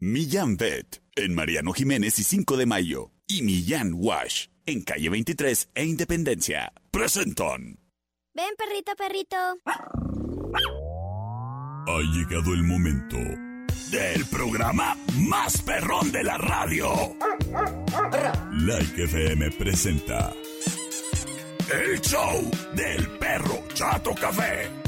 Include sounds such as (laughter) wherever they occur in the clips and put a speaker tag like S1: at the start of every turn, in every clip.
S1: Millán Vet en Mariano Jiménez y 5 de Mayo. Y Millán Wash en calle 23 e Independencia. Presentan.
S2: Ven, perrito, perrito.
S1: Ha llegado el momento del programa más perrón de la radio. Like FM presenta el show del perro Chato Café.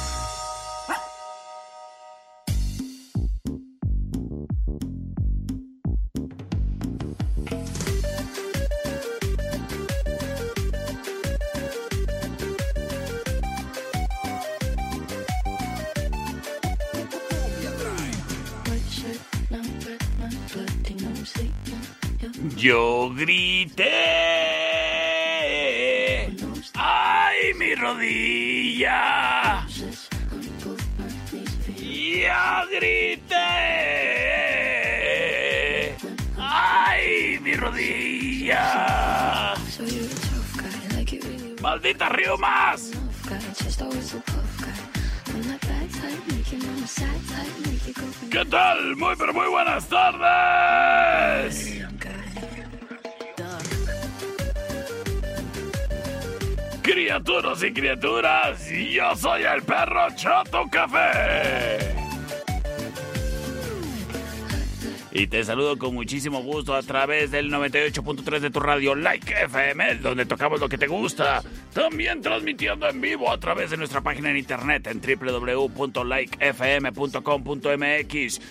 S3: Yo grité. ¡Ay, mi rodilla! Ya grité. ¡Ay, mi rodilla! ¡Maldita riumas! ¿Qué tal? Muy, pero muy buenas tardes. Criaturas y criaturas, yo soy el perro Chato Café. Y te saludo con muchísimo gusto a través del 98.3 de tu radio Like FM, donde tocamos lo que te gusta. También transmitiendo en vivo a través de nuestra página en internet en www.likefm.com.mx.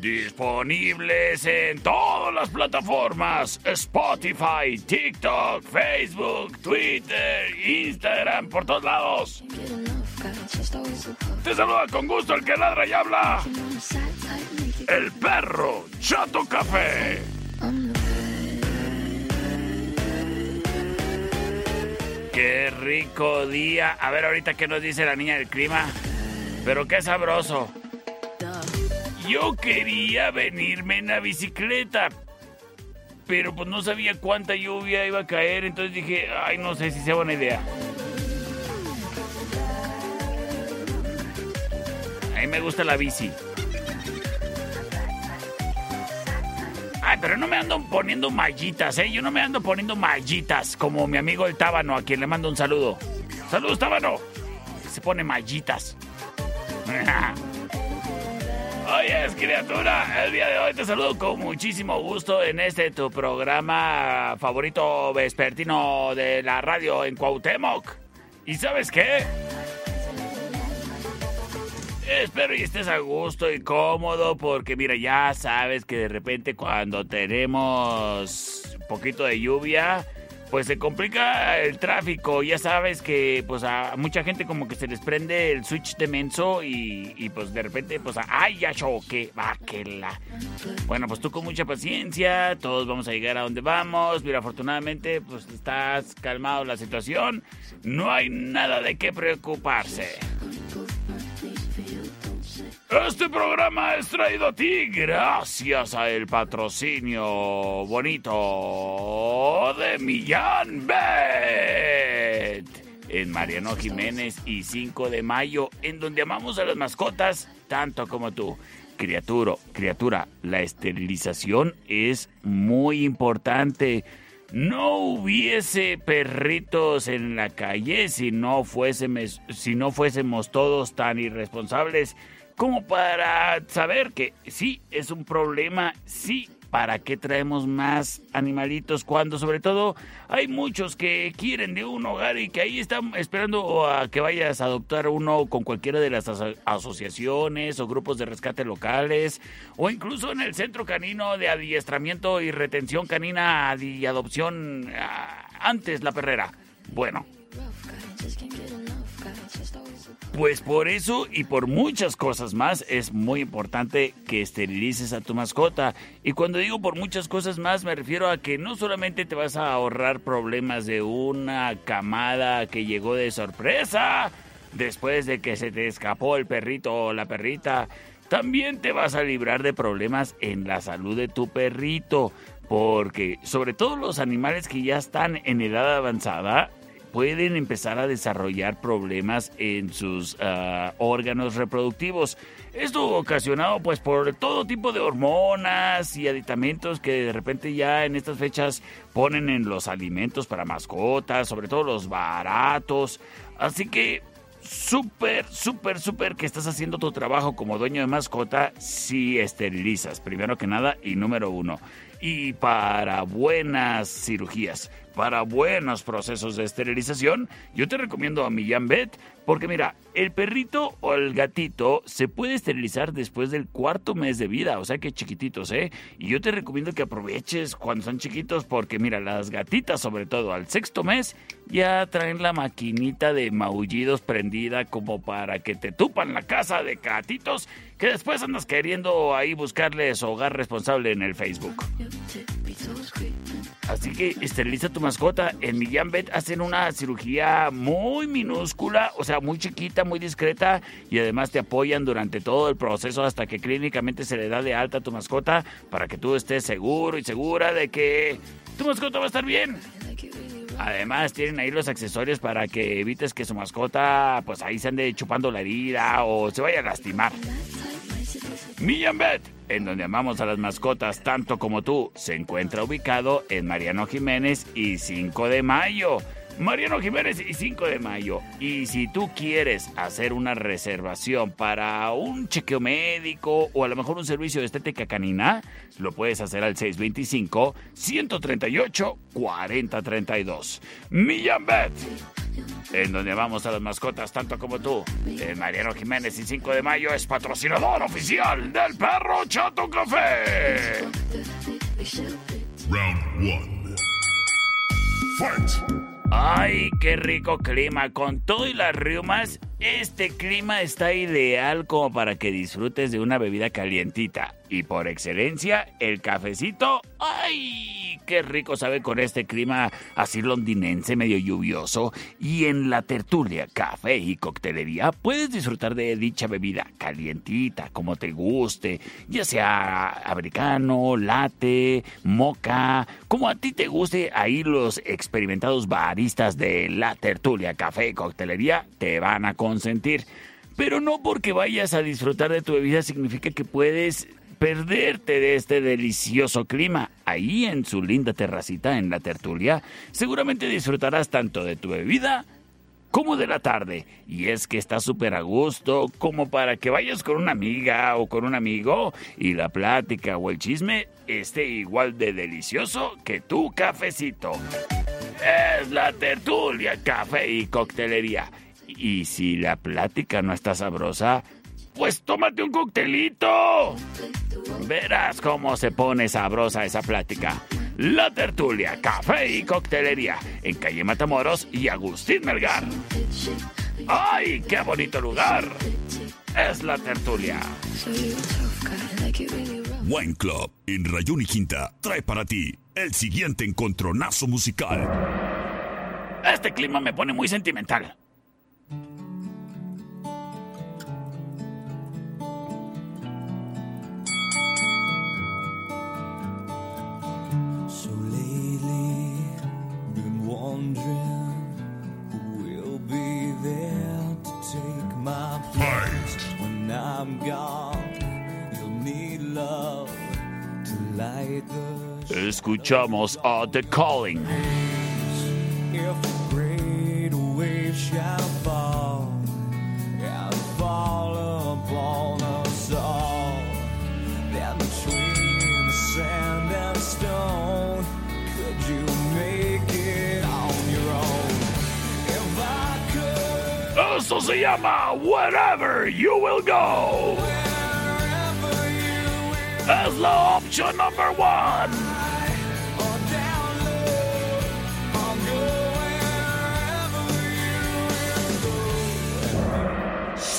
S3: Disponibles en todas las plataformas: Spotify, TikTok, Facebook, Twitter, Instagram, por todos lados. Te saluda con gusto el que ladra y habla. El perro Chato Café. Qué rico día. A ver ahorita qué nos dice la niña del clima. Pero qué sabroso. Yo quería venirme en la bicicleta, pero pues no sabía cuánta lluvia iba a caer, entonces dije, ay, no sé si sea buena idea. A mí me gusta la bici. Ay, pero no me ando poniendo mallitas, ¿eh? Yo no me ando poniendo mallitas, como mi amigo el Tábano, a quien le mando un saludo. ¡Saludos, Tábano! Se pone mallitas. (laughs) Oye, criatura, el día de hoy te saludo con muchísimo gusto en este tu programa favorito vespertino de la radio en Cuauhtémoc. ¿Y sabes qué? Espero y estés a gusto y cómodo porque mira, ya sabes que de repente cuando tenemos un poquito de lluvia, pues se complica el tráfico. Ya sabes que pues a mucha gente como que se les prende el switch de menso y, pues de repente pues ay ya choque, va que la. Bueno, pues tú con mucha paciencia, todos vamos a llegar a donde vamos. Mira, afortunadamente pues estás calmado la situación. No hay nada de qué preocuparse. Este programa es traído a ti gracias a el patrocinio bonito de Millán Bet. En Mariano Jiménez y 5 de mayo, en donde amamos a las mascotas tanto como tú. Criatura, criatura, la esterilización es muy importante. No hubiese perritos en la calle si no, fuésemos, si no fuésemos todos tan irresponsables como para saber que sí es un problema, sí, ¿para qué traemos más animalitos cuando sobre todo hay muchos que quieren de un hogar y que ahí están esperando a que vayas a adoptar uno con cualquiera de las asociaciones o grupos de rescate locales o incluso en el centro canino de adiestramiento y retención canina y adopción ah, antes la perrera? Bueno, pues por eso y por muchas cosas más es muy importante que esterilices a tu mascota. Y cuando digo por muchas cosas más me refiero a que no solamente te vas a ahorrar problemas de una camada que llegó de sorpresa después de que se te escapó el perrito o la perrita, también te vas a librar de problemas en la salud de tu perrito porque sobre todo los animales que ya están en edad avanzada pueden empezar a desarrollar problemas en sus ah, órganos reproductivos. Esto ocasionado pues por todo tipo de hormonas y aditamentos que de repente ya en estas fechas ponen en los alimentos para mascotas, sobre todo los baratos. Así que súper, súper, súper que estás haciendo tu trabajo como dueño de mascota si esterilizas, primero que nada y número uno. Y para buenas cirugías, para buenos procesos de esterilización, yo te recomiendo a Millán Vet, porque mira, el perrito o el gatito se puede esterilizar después del cuarto mes de vida, o sea que chiquititos, ¿eh? Y yo te recomiendo que aproveches cuando son chiquitos, porque mira, las gatitas, sobre todo al sexto mes, ya traen la maquinita de maullidos prendida como para que te tupan la casa de gatitos que después andas queriendo ahí buscarles hogar responsable en el Facebook. Así que esteriliza tu mascota. En Millán Vet hacen una cirugía muy minúscula, o sea, muy chiquita, muy discreta, y además te apoyan durante todo el proceso hasta que clínicamente se le da de alta a tu mascota para que tú estés seguro y segura de que tu mascota va a estar bien. Además tienen ahí los accesorios para que evites que su mascota pues ahí se ande chupando la herida o se vaya a lastimar. Millán Vet en donde amamos a las mascotas tanto como tú, se encuentra ubicado en Mariano Jiménez y 5 de Mayo. Mariano Jiménez y 5 de mayo. Y si tú quieres hacer una reservación para un chequeo médico o a lo mejor un servicio de estética canina, lo puedes hacer al 625-138-4032. Millán Bet en donde vamos a las mascotas tanto como tú. Mariano Jiménez y 5 de mayo es patrocinador oficial del Perro Chato Café. Round 1. Fight. Ay, qué rico clima. Con todo y las riumas, este clima está ideal como para que disfrutes de una bebida calientita. Y por excelencia, el cafecito. ¡Ay! ¡Qué rico sabe con este clima así londinense, medio lluvioso! Y en la tertulia, café y coctelería puedes disfrutar de dicha bebida calientita, como te guste, ya sea americano, latte, moca, como a ti te guste. Ahí los experimentados baristas de la tertulia, café y coctelería te van a consentir. Pero no porque vayas a disfrutar de tu bebida significa que puedes perderte de este delicioso clima. Ahí en su linda terracita en la tertulia, seguramente disfrutarás tanto de tu bebida como de la tarde. Y es que está súper a gusto, como para que vayas con una amiga o con un amigo y la plática o el chisme esté igual de delicioso que tu cafecito. Es la tertulia, café y coctelería. Y si la plática no está sabrosa, pues tómate un coctelito. Verás cómo se pone sabrosa esa plática. La Tertulia, Café y Coctelería, en calle Matamoros y Agustín Melgar. ¡Ay, qué bonito lugar! Es La Tertulia.
S1: Wine Club en Rayón y Quinta trae para ti el siguiente encontronazo musical.
S3: Este clima me pone muy sentimental. Escuchamos a The Calling. Eso se llama Wherever You Will Go. Es la opción number one.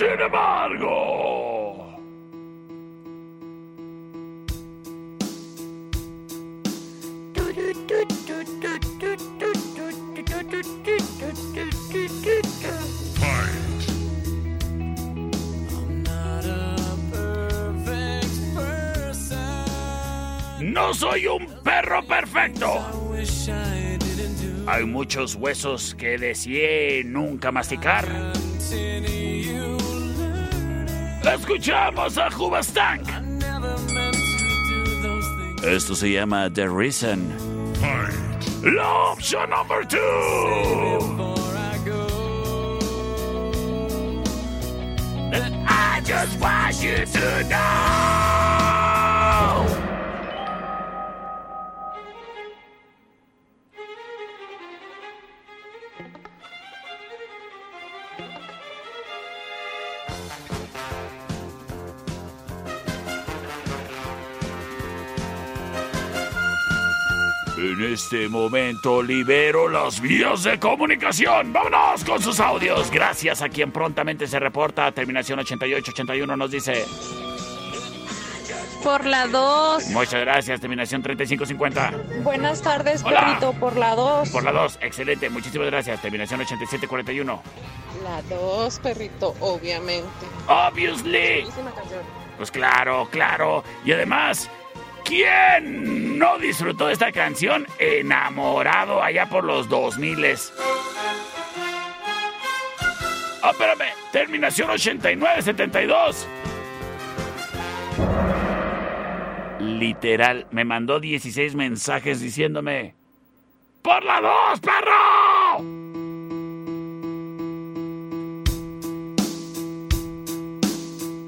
S3: Sin embargo.
S4: no soy un perro perfecto. Hay muchos huesos que deseé nunca masticar. Escuchamos a Hubastank. Esto se llama The Reason. La opción number two. I just want you to know. Este momento libero las vías de comunicación. Vámonos con sus audios. Gracias a quien prontamente se reporta. Terminación 8881 nos dice.
S5: Por la 2.
S4: Muchas gracias. Terminación 3550.
S5: Buenas tardes, perrito. Por la 2.
S4: Por la 2. Excelente. Muchísimas gracias. Terminación 8741.
S5: La 2, perrito, obviamente.
S4: Obviously. Pues claro, claro. Y además, ¿Quién no disfrutó de esta canción enamorado allá por los 2000? Ah, espérame. Terminación 8972. Literal, me mandó 16 mensajes diciéndome: ¡Por la 2, perro!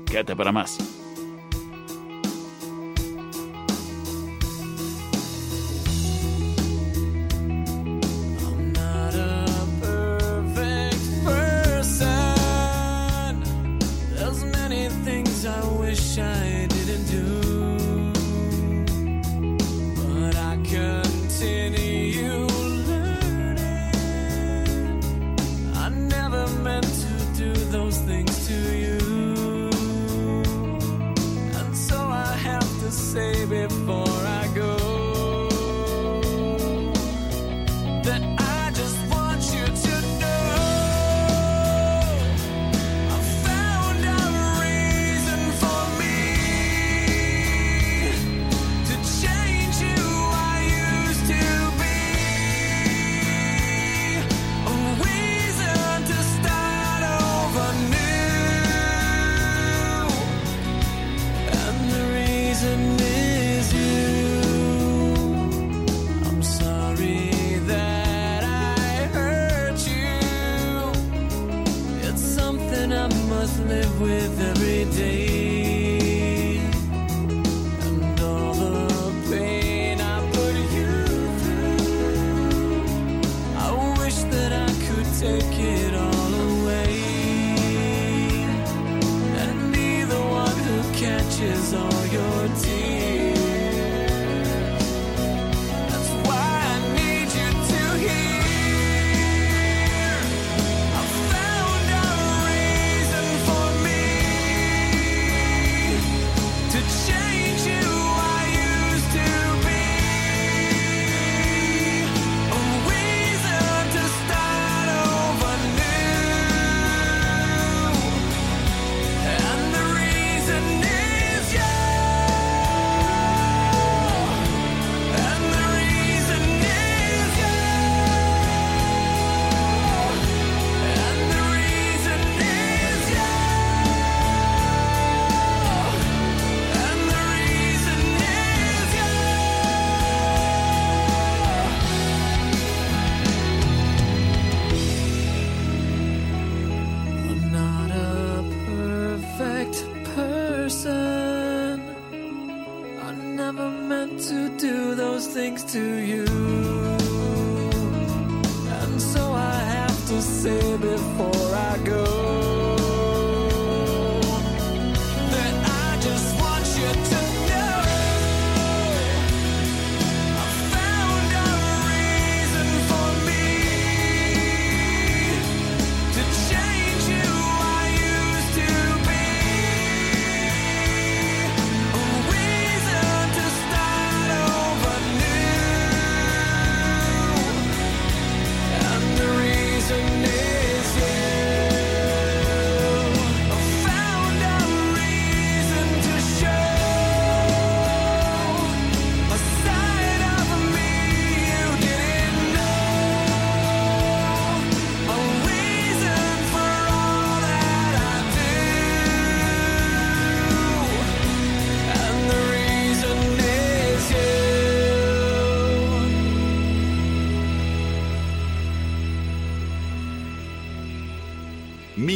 S4: Quédate para más.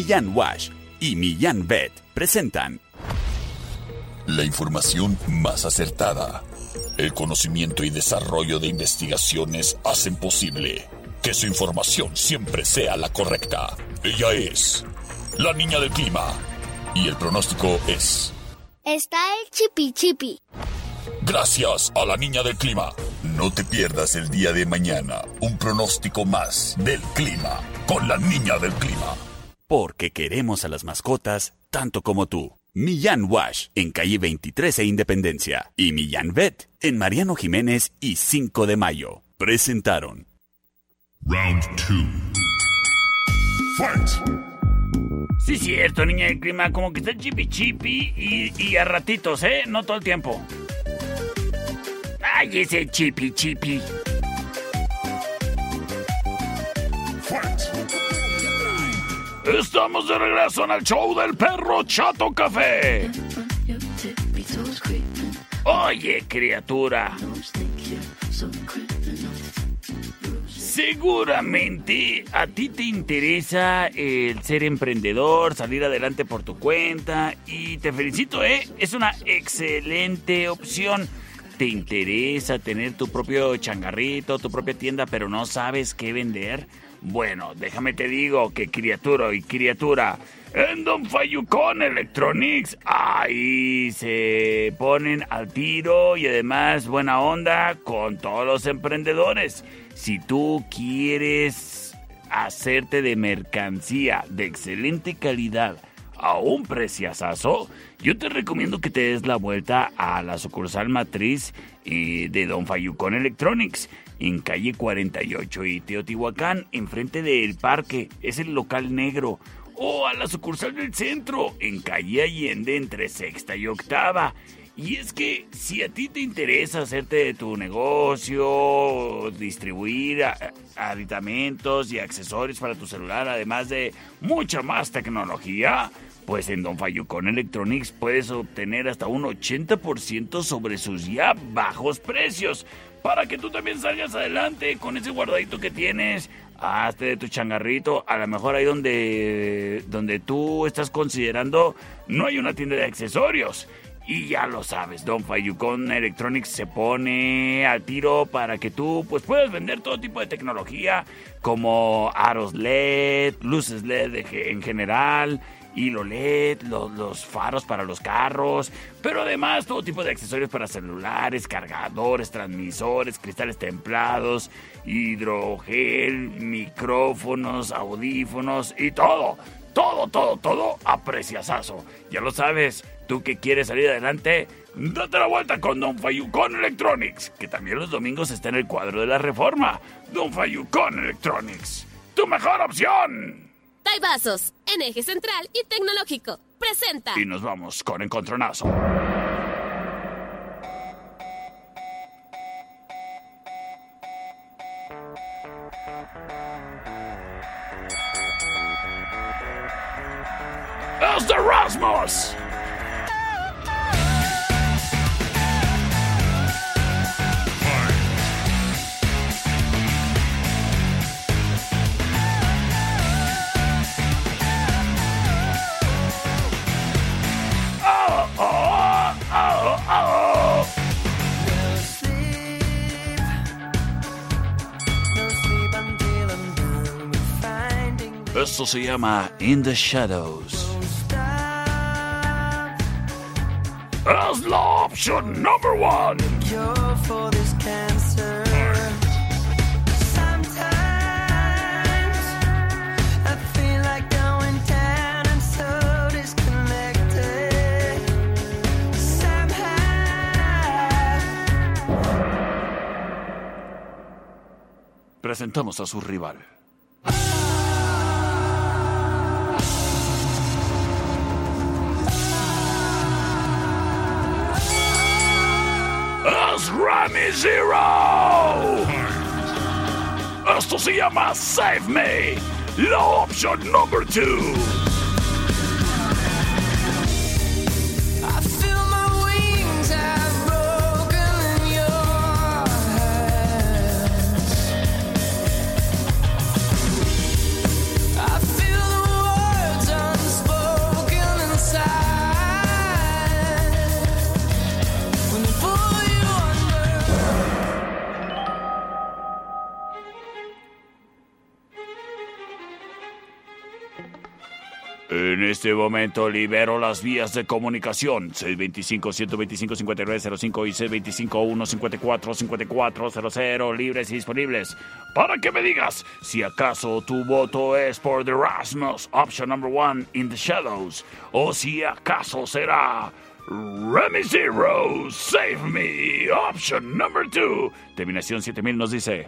S1: Millán Wash y Millán Vet presentan
S6: La información más acertada. El conocimiento y desarrollo de investigaciones hacen posible que su información siempre sea la correcta. Ella es la niña del clima. Y el pronóstico es...
S2: Está el chipi chipi.
S6: Gracias a la niña del clima. No te pierdas el día de mañana un pronóstico más del clima con la niña del clima.
S1: Porque queremos a las mascotas tanto como tú. Millán Wash en calle 23 e Independencia y Millán Vet en Mariano Jiménez y 5 de Mayo. Presentaron
S7: Round two. Fight!
S3: Sí, cierto, niña del clima, como que está chipi chipi y, y a ratitos, ¿eh? No todo el tiempo. ¡Ay, ese chipi chipi! Estamos de regreso en el show del perro Chato Café. Oye, criatura. Seguramente a ti te interesa el ser emprendedor, salir adelante por tu cuenta y te felicito, ¿eh? Es una excelente opción. ¿Te interesa tener tu propio changarrito, tu propia tienda, pero no sabes qué vender? Bueno, déjame te digo que criatura y criatura, en Don Fayucón Electronics, ahí se ponen al tiro y además buena onda con todos los emprendedores. Si tú quieres hacerte de mercancía de excelente calidad a un preciazazo, yo te recomiendo que te des la vuelta a la sucursal matriz eh, de Don Fayucón Electronics en calle 48 y Teotihuacán, enfrente del parque. Es el local negro. O a la sucursal del centro, en calle Allende, entre sexta y octava. Y es que si a ti te interesa hacerte de tu negocio, distribuir aditamentos y accesorios para tu celular, además de mucha más tecnología, pues en Don Fayucón Electronics puedes obtener hasta un 80% sobre sus ya bajos precios. Para que tú también salgas adelante con ese guardadito que tienes, hazte de tu changarrito. A lo mejor ahí donde, donde tú estás considerando no hay una tienda de accesorios. Y ya lo sabes, Don Fayucón Electronics se pone al tiro para que tú pues puedas vender todo tipo de tecnología como aros LED, luces LED en general, hilo LED, lo- los faros para los carros, pero además todo tipo de accesorios para celulares, cargadores, transmisores, cristales templados, hidrogel, micrófonos, audífonos y todo. Todo, todo, todo a preciasazo. Ya lo sabes, tú que quieres salir adelante, date la vuelta con Don Fayucón Electronics, que también los domingos está en el cuadro de la reforma. Don Fayucón Electronics, tu mejor opción.
S8: Taibazos, en eje central y tecnológico. Presenta.
S3: Y nos vamos con Encontronazo. ¡Es de Rasmus! Esto se llama In the Shadows. Es la opción number one. Presentamos a su rival. Zero. Esto se llama Save Me. La opción number two. En este momento libero las vías de comunicación 625-125-5905 y 625-154-5400 libres y disponibles para que me digas si acaso tu voto es por The Rasmus, option number one in the shadows, o si acaso será Remy Zero, Save Me, option number two. Terminación 7000 nos dice.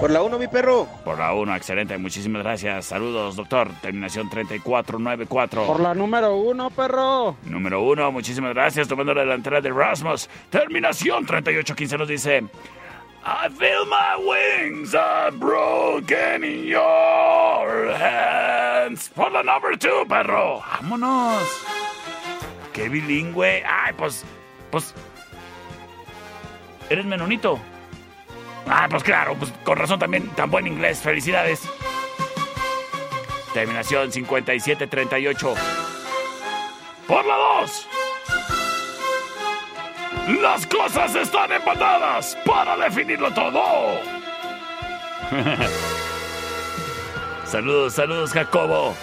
S9: Por la 1, mi perro.
S3: Por la 1, excelente, muchísimas gracias. Saludos, doctor. Terminación 3494.
S10: Por la número 1, perro.
S3: Número 1, muchísimas gracias. Tomando la delantera de Rasmus. Terminación 3815 nos dice. I feel my wings are broken in your hands. Por la number 2, perro. Vámonos. Qué bilingüe. Ay, pues. Pues. ¿Eres menonito? Ah, pues claro, pues con razón también tan buen inglés. Felicidades. Terminación 5738. Por la 2. Las cosas están empatadas para definirlo todo. (laughs) saludos, saludos, Jacobo.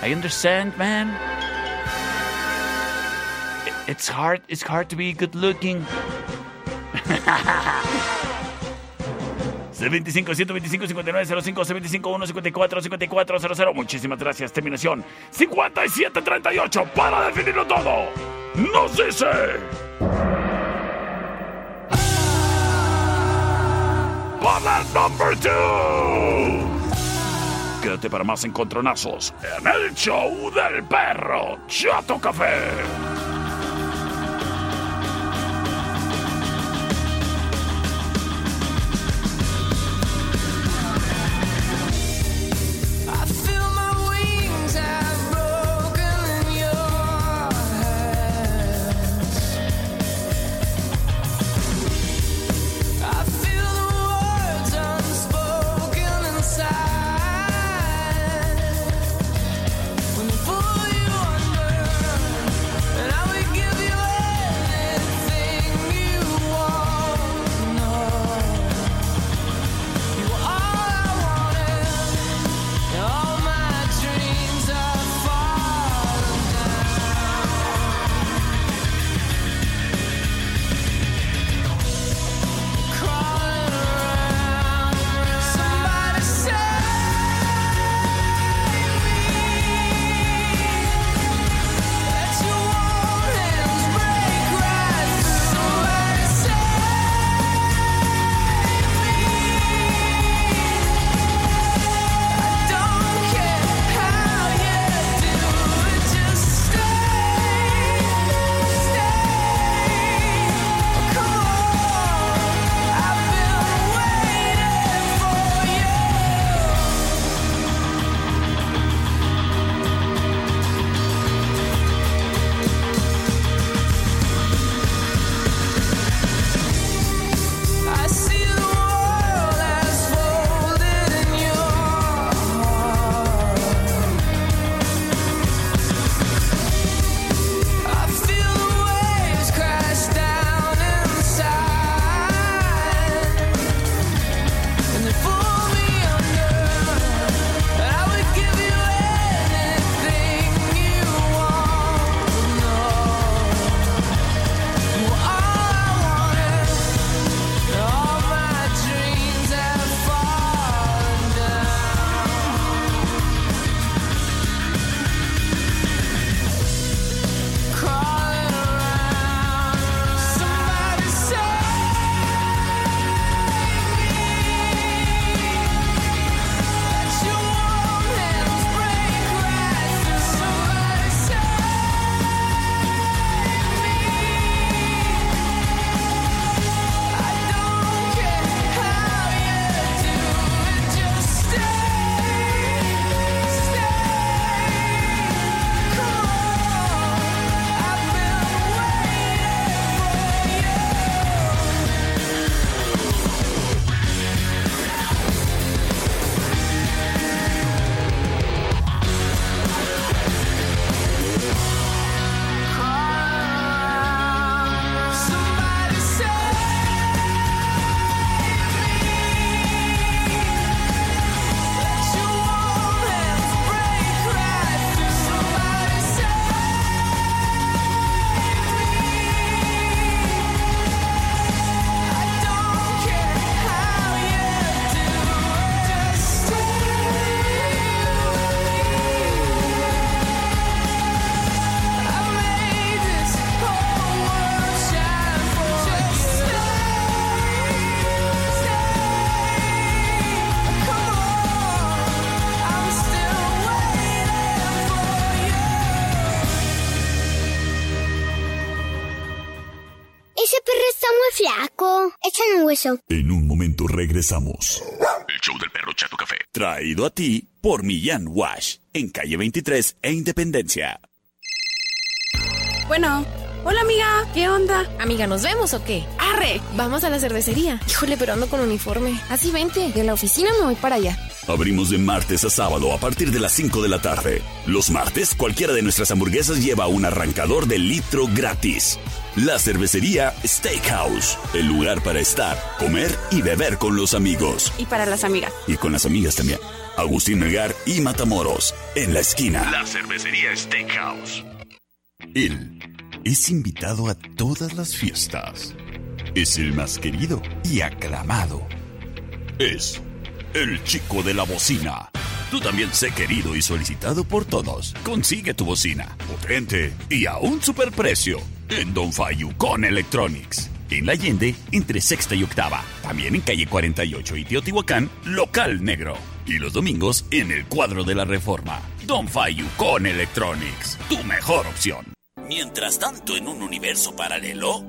S3: I understand, man. It's hard. It's hard to be good looking. C25 125 59 05 C25 154 54 00 Muchísimas gracias. Terminación 57 38 para definirlo todo. Nos dice. Para number 2. Quédate para más encontronazos en el show del perro Chato Café.
S2: Muy flaco. Échale un hueso.
S1: En un momento regresamos.
S6: El show del perro Chato Café.
S1: Traído a ti por Millán Wash, en calle 23 e Independencia.
S5: Bueno, hola amiga, ¿qué onda?
S8: Amiga, ¿nos vemos o qué?
S5: ¡Arre!
S8: Vamos a la cervecería. Híjole, pero ando con uniforme. Así vente, de la oficina me voy para allá.
S1: Abrimos de martes a sábado a partir de las 5 de la tarde. Los martes, cualquiera de nuestras hamburguesas lleva un arrancador de litro gratis. La cervecería Steakhouse, el lugar para estar, comer y beber con los amigos.
S5: Y para las amigas.
S1: Y con las amigas también. Agustín Melgar y Matamoros, en la esquina. La cervecería Steakhouse. Él es invitado a todas las fiestas. Es el más querido y aclamado. Es el chico de la bocina. Tú también sé querido y solicitado por todos. Consigue tu bocina, potente y a un superprecio en Don Fayu con Electronics. En La Allende, entre sexta y octava. También en calle 48 y Teotihuacán, local negro. Y los domingos en el cuadro de la reforma. Don Fayu con Electronics, tu mejor opción. Mientras tanto, en un universo paralelo.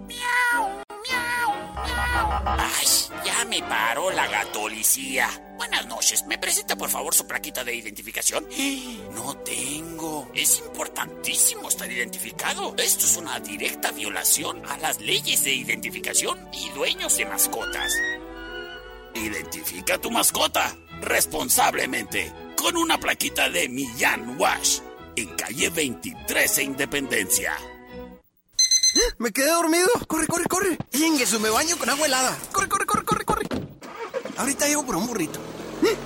S3: Ay, ya me paró la gatolicía. Buenas noches. ¿Me presenta por favor su plaquita de identificación? (gasps) No tengo. Es importantísimo estar identificado. Esto es una directa violación a las leyes de identificación y dueños de mascotas. Identifica tu mascota responsablemente con una plaquita de Millán Wash en calle 23 e Independencia.
S11: Me quedé dormido. Corre, corre, corre. eso me baño con agua helada. Corre, corre, corre, corre, corre. Ahorita llego por un burrito.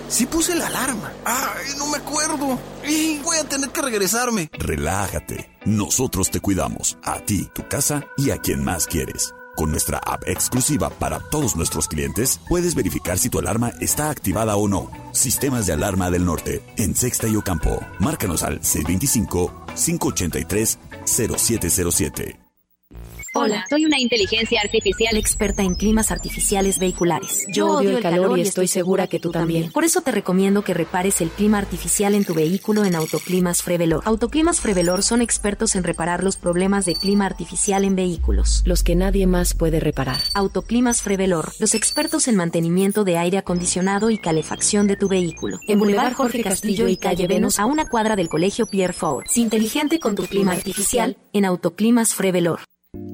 S11: Sí puse la alarma. Ay, no me acuerdo. Y voy a tener que regresarme.
S1: Relájate. Nosotros te cuidamos. A ti, tu casa y a quien más quieres. Con nuestra app exclusiva para todos nuestros clientes, puedes verificar si tu alarma está activada o no. Sistemas de alarma del norte, en Sexta y Ocampo. Márcanos al 625-583-0707.
S12: Hola, soy una inteligencia artificial experta en climas artificiales vehiculares.
S13: Yo odio el calor y estoy segura que tú también.
S12: Por eso te recomiendo que repares el clima artificial en tu vehículo en Autoclimas Frevelor. Autoclimas Frevelor son expertos en reparar los problemas de clima artificial en vehículos.
S13: Los que nadie más puede reparar.
S12: Autoclimas Frevelor, los expertos en mantenimiento de aire acondicionado y calefacción de tu vehículo. En Boulevard Jorge Castillo y Calle Venus, a una cuadra del Colegio Pierre Ford. inteligente con tu clima artificial en Autoclimas Frevelor.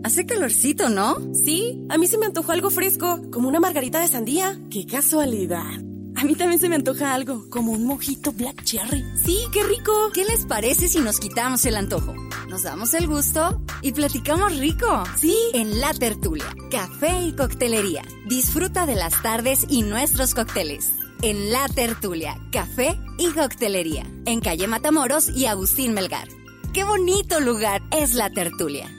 S5: Hace calorcito, ¿no?
S8: Sí, a mí se me antojó algo fresco, como una margarita de sandía. ¡Qué casualidad! A mí también se me antoja algo, como un mojito black cherry.
S5: Sí, qué rico. ¿Qué les parece si nos quitamos el antojo? Nos damos el gusto y platicamos rico.
S8: Sí.
S5: En La Tertulia, café y coctelería. Disfruta de las tardes y nuestros cócteles. En La Tertulia, café y coctelería. En calle Matamoros y Agustín Melgar. ¡Qué bonito lugar es La Tertulia!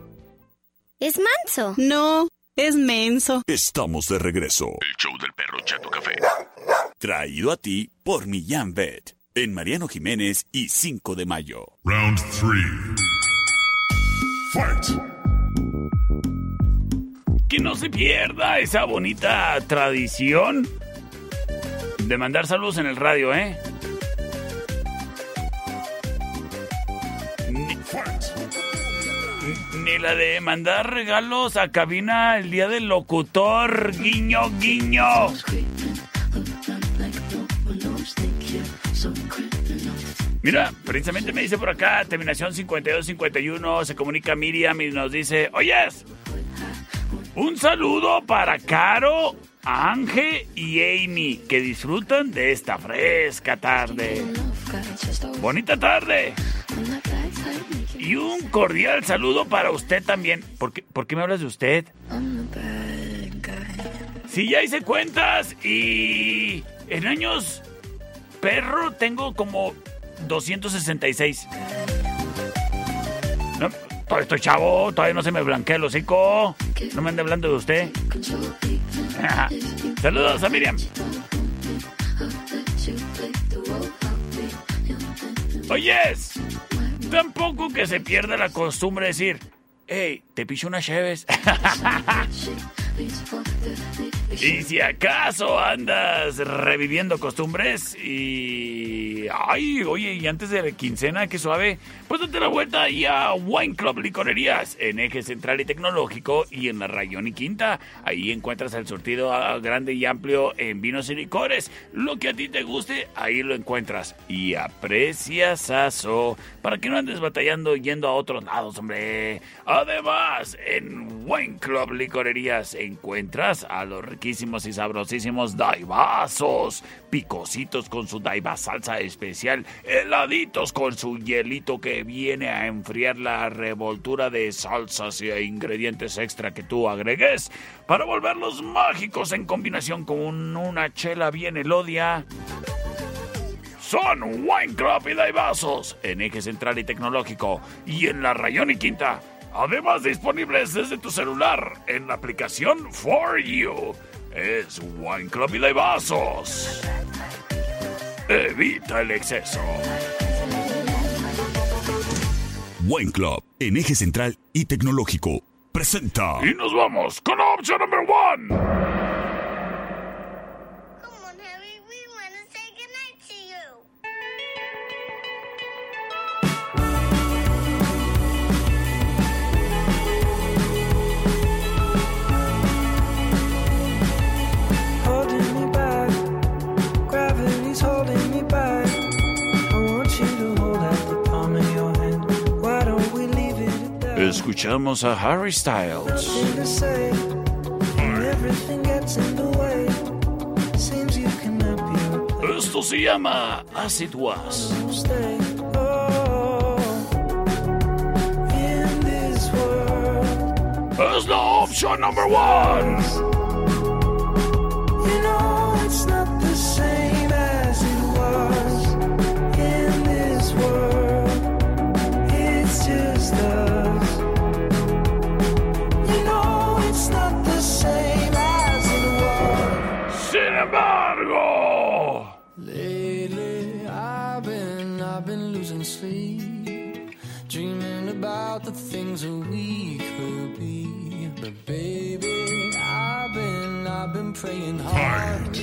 S2: Es manso.
S5: No, es menso.
S1: Estamos de regreso.
S6: El show del perro Chato Café.
S1: Traído a ti por Millán Vet. En Mariano Jiménez y 5 de mayo.
S7: Round 3. Fight.
S3: Que no se pierda esa bonita tradición de mandar saludos en el radio, ¿eh? Ni la de mandar regalos a cabina el día del locutor. Guiño, guiño. Mira, precisamente me dice por acá, terminación 5251, se comunica Miriam y nos dice, oyes, un saludo para Caro, Ángel y Amy, que disfrutan de esta fresca tarde. Bonita tarde. Y un cordial saludo para usted también. ¿Por qué, ¿Por qué me hablas de usted? Si ya hice cuentas y en años perro tengo como 266. No, todavía estoy chavo, todavía no se me blanquea el hocico. No me ande hablando de usted. Saludos a Miriam. Oyes, tampoco que se pierda la costumbre de decir, hey, te picho unas cheves. (laughs) y si acaso andas reviviendo costumbres y... Ay, oye, y antes de la quincena, qué suave, pues date la vuelta ahí a Wine Club Licorerías, en Eje Central y Tecnológico y en la Rayón y Quinta. Ahí encuentras el surtido ah, grande y amplio en vinos y licores. Lo que a ti te guste, ahí lo encuentras. Y aprecias aso, para que no andes batallando yendo a otros lados, hombre. Además, en Wine Club Licorerías encuentras a los riquísimos y sabrosísimos daibazos, picositos con su daiba salsa especial, heladitos con su hielito que viene a enfriar la revoltura de salsas e ingredientes extra que tú agregues para volverlos mágicos en combinación con una chela bien elodia son Wine Club y Daibazos en Eje Central y Tecnológico y en la Rayón y Quinta. Además disponibles desde tu celular en la aplicación For You. Es Wine Club y Daibazos. Evita el exceso.
S1: Wine Club en eje central y tecnológico presenta.
S3: Y nos vamos con
S4: la opción número 1.
S3: escuchamos a Harry Styles. Esto se llama As It Was. Es la opción number one.
S4: The things we could be. But baby, I've been, I've been praying hard.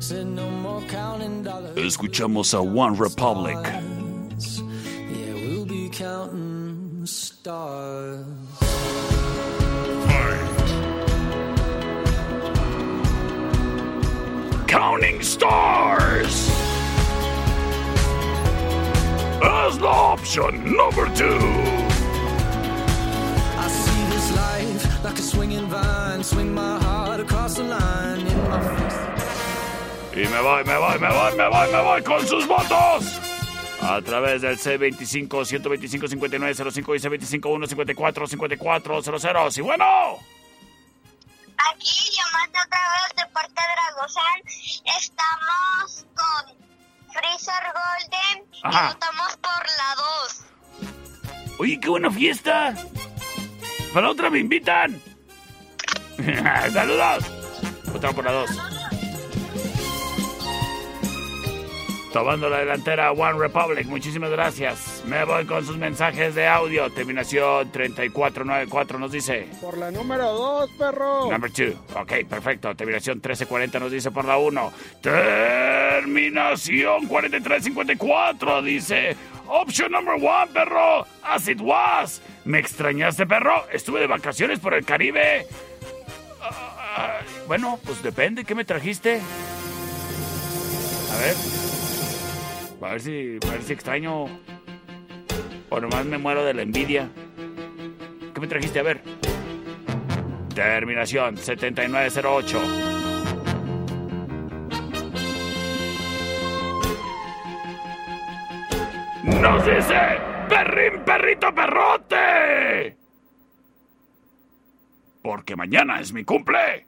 S4: Said no more counting dollars.
S3: escuchamos a One Republic.
S4: Yeah, we'll be counting stars.
S3: Counting Stars. Es la opción number two.
S4: Swing my heart across the line in my
S3: Y me voy, me voy, me voy, me voy, me voy con sus votos. A través del C25 125 5905 y C25 154 5400. Y bueno,
S2: Aquí llamando otra vez de parte de Dragozán. Estamos con Freezer Golden
S3: Ajá.
S2: y votamos por la 2.
S3: oye, qué buena fiesta. Para otra me invitan. (laughs) Saludos. Otra por la dos. Tomando la delantera One Republic, muchísimas gracias. Me voy con sus mensajes de audio. Terminación 3494 nos dice.
S10: Por la número dos, perro.
S3: Number two. Ok, perfecto. Terminación 1340 nos dice por la 1. Terminación 4354 dice. Option number one, perro. As it was. ¿Me extrañaste, perro? Estuve de vacaciones por el Caribe. Bueno, pues depende. ¿Qué me trajiste? A ver. A ver si, a si extraño. O nomás me muero de la envidia. ¿Qué me trajiste? A ver. Terminación 7908. ¡Nos dice! ¡Perrín, perrito, perrote! Porque mañana es mi cumple.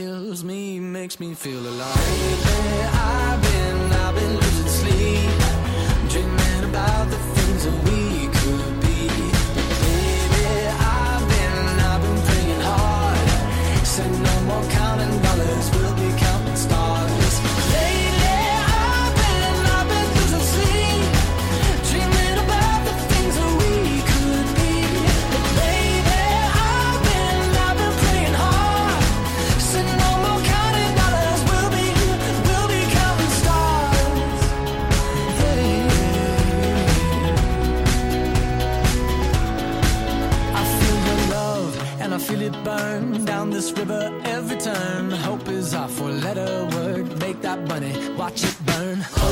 S4: kills me makes me feel alive. Lately, money, watch it burn.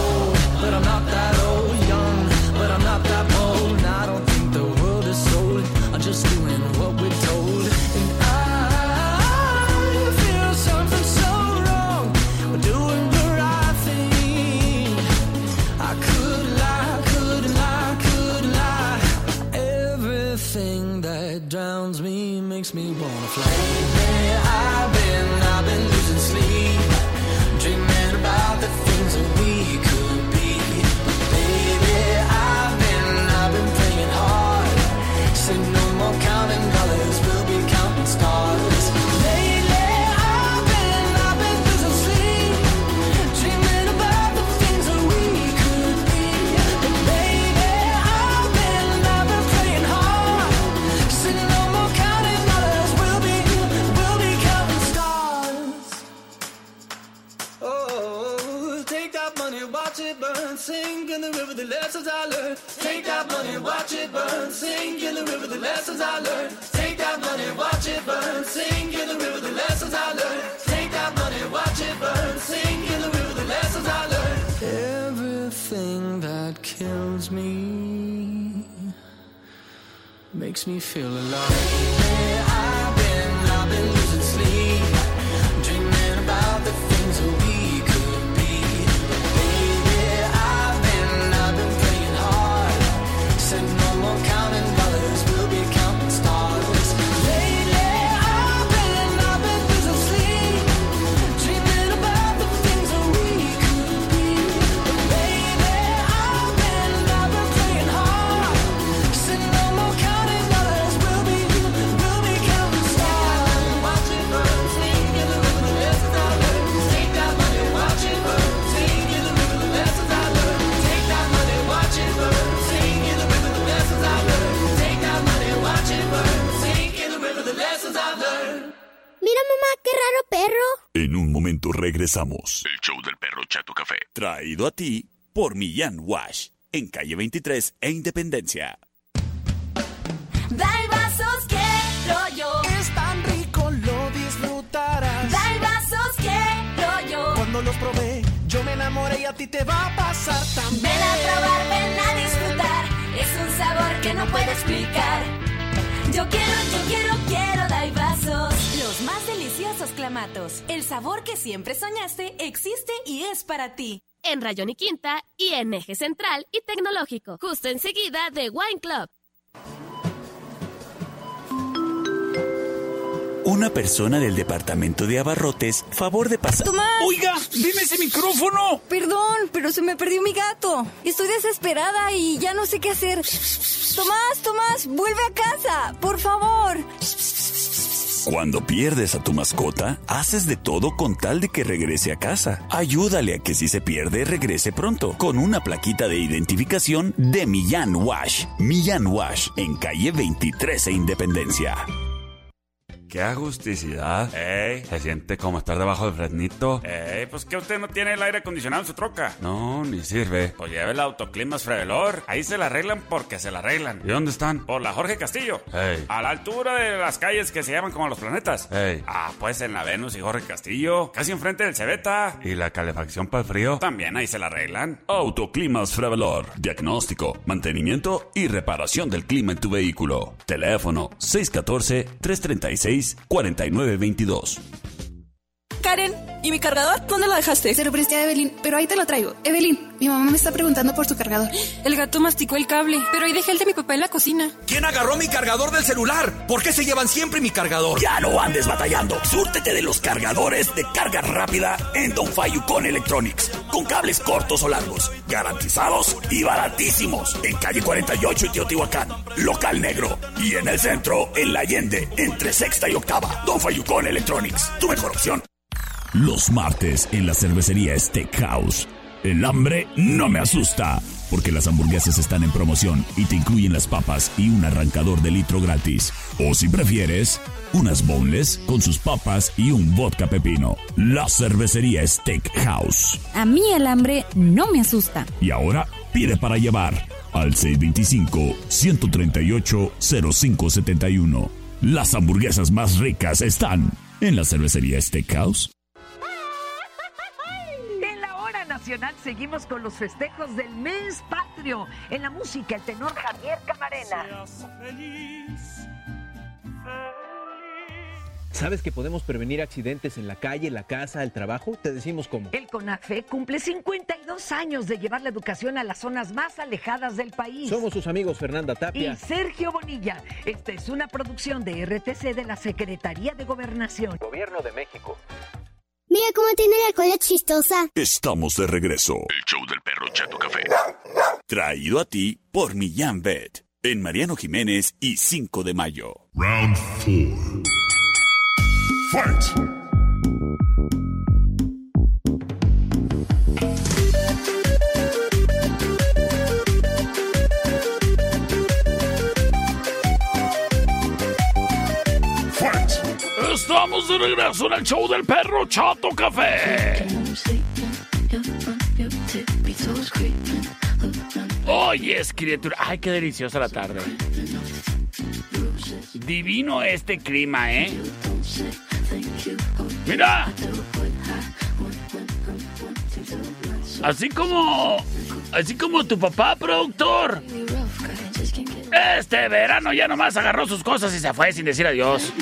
S4: Burn, sink in the river, the lessons I learned. Take that money, watch it burn, sink in the river, the lessons I learned. Take that money, watch it burn, sink in the river, the lessons I learned. Everything that kills me makes me feel alive. Lately, I've been, I've been losing sleep, dreaming about the things we down and
S14: Mira mamá, qué raro perro.
S1: En un momento regresamos. El show del perro Chato Café. Traído a ti por Millán Wash. En calle 23 e Independencia.
S15: Dai vasos que rollo.
S11: Es tan rico, lo disfrutarás.
S15: Dai vasos que rollo.
S11: Cuando los probé, yo me enamoré y a ti te va a pasar también.
S15: Ven a probar, ven a disfrutar. Es un sabor que no puedo explicar. Yo quiero, yo quiero, quiero
S16: más El sabor que siempre soñaste existe y es para ti.
S17: En Rayón y Quinta y en Eje Central y Tecnológico. Justo enseguida de Wine Club.
S18: Una persona del departamento de abarrotes, favor de pasar.
S19: ¡Tomás!
S3: ¡Oiga! ¡Dime ese micrófono!
S19: Perdón, pero se me perdió mi gato. Estoy desesperada y ya no sé qué hacer. Tomás, Tomás, vuelve a casa, por favor.
S18: Cuando pierdes a tu mascota, haces de todo con tal de que regrese a casa. Ayúdale a que si se pierde, regrese pronto, con una plaquita de identificación de Millán Wash. Millán Wash, en calle 23 e Independencia.
S20: ¡Qué agusticidad! ¡Ey! ¿Se siente como estar debajo del fresnito?
S3: ¡Ey! Pues que usted no tiene el aire acondicionado en su troca.
S20: No, ni sirve.
S3: Pues lleve el autoclimas Frevelor. Ahí se la arreglan porque se la arreglan.
S20: ¿Y dónde están?
S3: Por la Jorge Castillo.
S20: ¡Ey!
S3: A la altura de las calles que se llaman como los planetas.
S20: ¡Ey!
S3: Ah, pues en la Venus y Jorge Castillo. Casi enfrente del Cebeta.
S20: ¿Y la calefacción para el frío?
S3: También ahí se la arreglan.
S18: Autoclimas Frevelor. Diagnóstico, mantenimiento y reparación del clima en tu vehículo. Teléfono 614-336-4922.
S8: Karen, ¿y mi cargador? ¿Dónde lo dejaste?
S21: Se lo presté a Evelyn, pero ahí te lo traigo. Evelyn, mi mamá me está preguntando por tu cargador.
S8: El gato masticó el cable, pero ahí dejé el de mi papá en la cocina.
S11: ¿Quién agarró mi cargador del celular? ¿Por qué se llevan siempre mi cargador?
S1: Ya no andes batallando. Súrtete de los cargadores de carga rápida en Don Fayucon Electronics. Con cables cortos o largos, garantizados y baratísimos. En calle 48 y Teotihuacán, local negro. Y en el centro, en la Allende, entre sexta y octava. Don Fayucon Electronics, tu mejor opción.
S18: Los martes en la cervecería Steakhouse. El hambre no me asusta, porque las hamburguesas están en promoción y te incluyen las papas y un arrancador de litro gratis. O si prefieres, unas boneless con sus papas y un vodka pepino. La cervecería Steakhouse.
S19: A mí el hambre no me asusta.
S18: Y ahora pide para llevar al 625-138-0571. Las hamburguesas más ricas están en la cervecería Steakhouse.
S22: Nacional seguimos con los festejos del mes patrio. En la música, el tenor Javier Camarena.
S23: ¿Sabes que podemos prevenir accidentes en la calle, la casa, el trabajo? Te decimos cómo.
S22: El CONAFE cumple 52 años de llevar la educación a las zonas más alejadas del país.
S23: Somos sus amigos Fernanda Tapia
S22: y Sergio Bonilla. Esta es una producción de RTC de la Secretaría de Gobernación.
S23: Gobierno de México.
S14: Mira cómo tiene la cola chistosa.
S18: Estamos de regreso.
S6: El show del perro Chato Café.
S18: Traído a ti por Millán Vet. En Mariano Jiménez y 5 de mayo.
S7: Round 4. Fight! Fight!
S3: El show del perro Chato Café. Oye, es criatura. Ay, qué deliciosa la tarde. Divino este clima, ¿eh? Mira. Así como. Así como tu papá, productor. Este verano ya nomás agarró sus cosas y se fue sin decir adiós.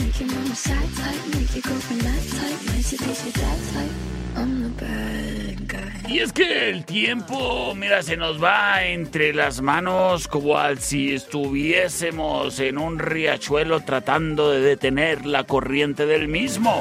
S3: Y es que el tiempo, mira, se nos va entre las manos como al si estuviésemos en un riachuelo tratando de detener la corriente del mismo.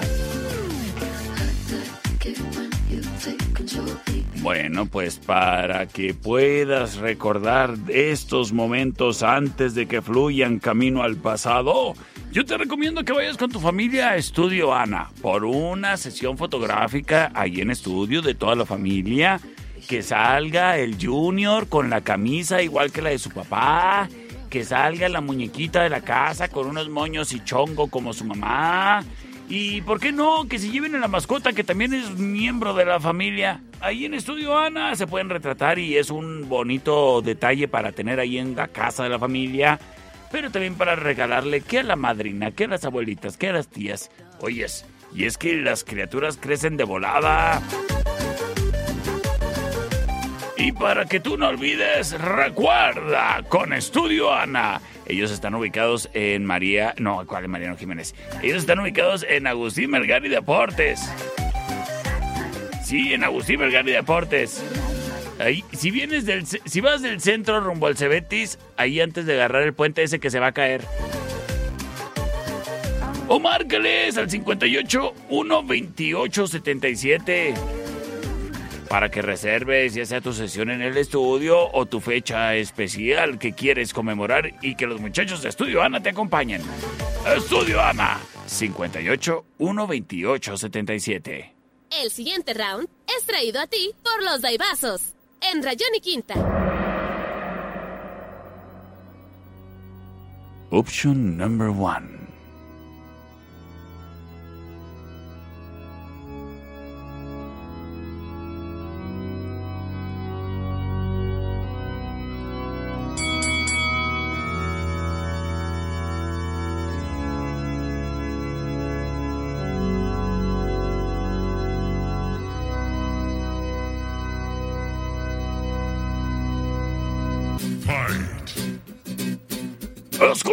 S3: Bueno, pues para que puedas recordar estos momentos antes de que fluyan camino al pasado, yo te recomiendo que vayas con tu familia a Estudio Ana por una sesión fotográfica ahí en estudio de toda la familia. Que salga el Junior con la camisa igual que la de su papá. Que salga la muñequita de la casa con unos moños y chongo como su mamá. Y por qué no, que se lleven a la mascota que también es miembro de la familia. Ahí en Estudio Ana se pueden retratar y es un bonito detalle para tener ahí en la casa de la familia. Pero también para regalarle que a la madrina, que a las abuelitas, que a las tías. Oyes, y es que las criaturas crecen de volada. Y para que tú no olvides, recuerda con Estudio Ana. Ellos están ubicados en María. No, ¿cuál es Mariano Jiménez? Ellos están ubicados en Agustín Melgar y Deportes. Sí, en Agustín Melgar y Deportes. Si vienes del, si vas del centro rumbo al Cebetis, ahí antes de agarrar el puente ese que se va a caer. O márcales al 58 128 77 para que reserves ya sea tu sesión en el estudio o tu fecha especial que quieres conmemorar y que los muchachos de Estudio Ana te acompañen. Estudio Ana 58 128 77.
S17: El siguiente round es traído a ti por los Daibazos en Rayón y Quinta.
S3: Option number one.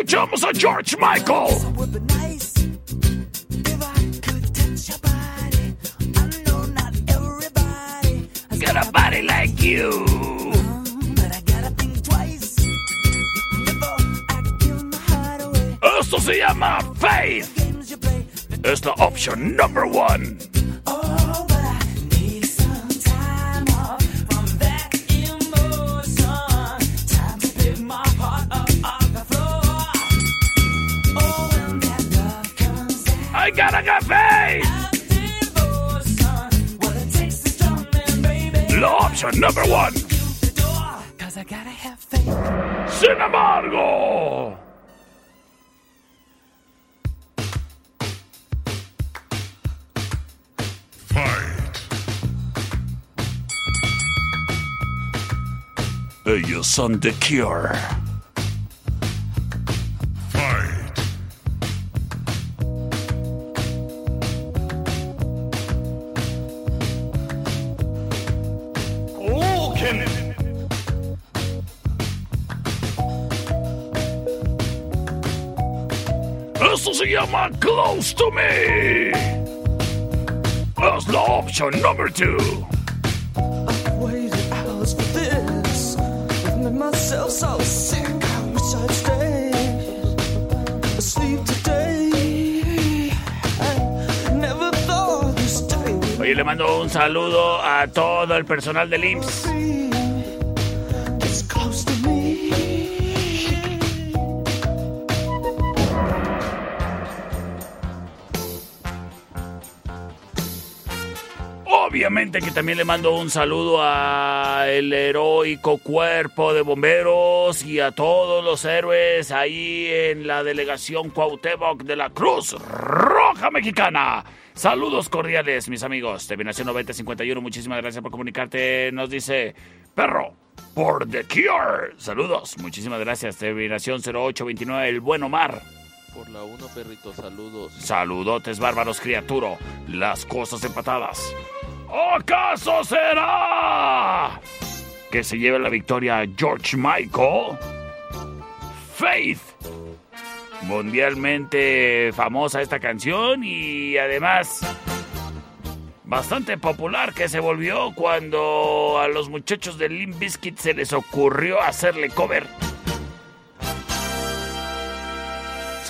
S3: Escuchamos a George Michael. Got a body like you. Esto se llama Faith. Es la opción number one. Ellos son The Cure. Esto se llama Close to Me. Es la opción number two. Le mando un saludo a todo el personal del IMSS. Obviamente que también le mando un saludo a el heroico cuerpo de bomberos y a todos los héroes ahí en la delegación Cuauhtémoc de la Cruz Roja Mexicana. Saludos cordiales, mis amigos. Terminación 9051, muchísimas gracias por comunicarte. Nos dice Perro por The Cure. Saludos, muchísimas gracias. Terminación 0829, El Buen Omar.
S24: Por la 1, perrito, saludos.
S3: Saludotes bárbaros, criaturo. Las cosas empatadas. ¿Acaso será que se lleve la victoria George Michael? Faith. Mundialmente famosa esta canción y además bastante popular que se volvió cuando a los muchachos de Limp Bizkit se les ocurrió hacerle cover.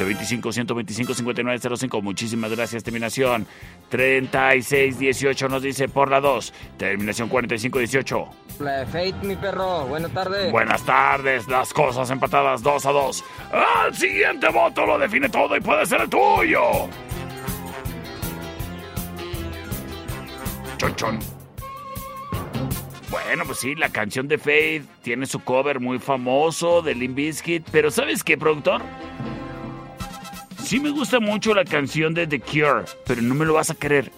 S3: C25 125 5905. Muchísimas gracias. Terminación 3618 nos dice por la 2. Terminación 4518.
S25: La de Fate, mi perro. Buenas tardes.
S3: Buenas tardes. Las cosas empatadas 2 a 2. El siguiente voto lo define todo y puede ser el tuyo. Chon, chon. Bueno, pues sí, la canción de Faith tiene su cover muy famoso de Limp Bizkit. Pero ¿sabes qué, productor? Sí me gusta mucho la canción de The Cure, pero no me lo vas a creer.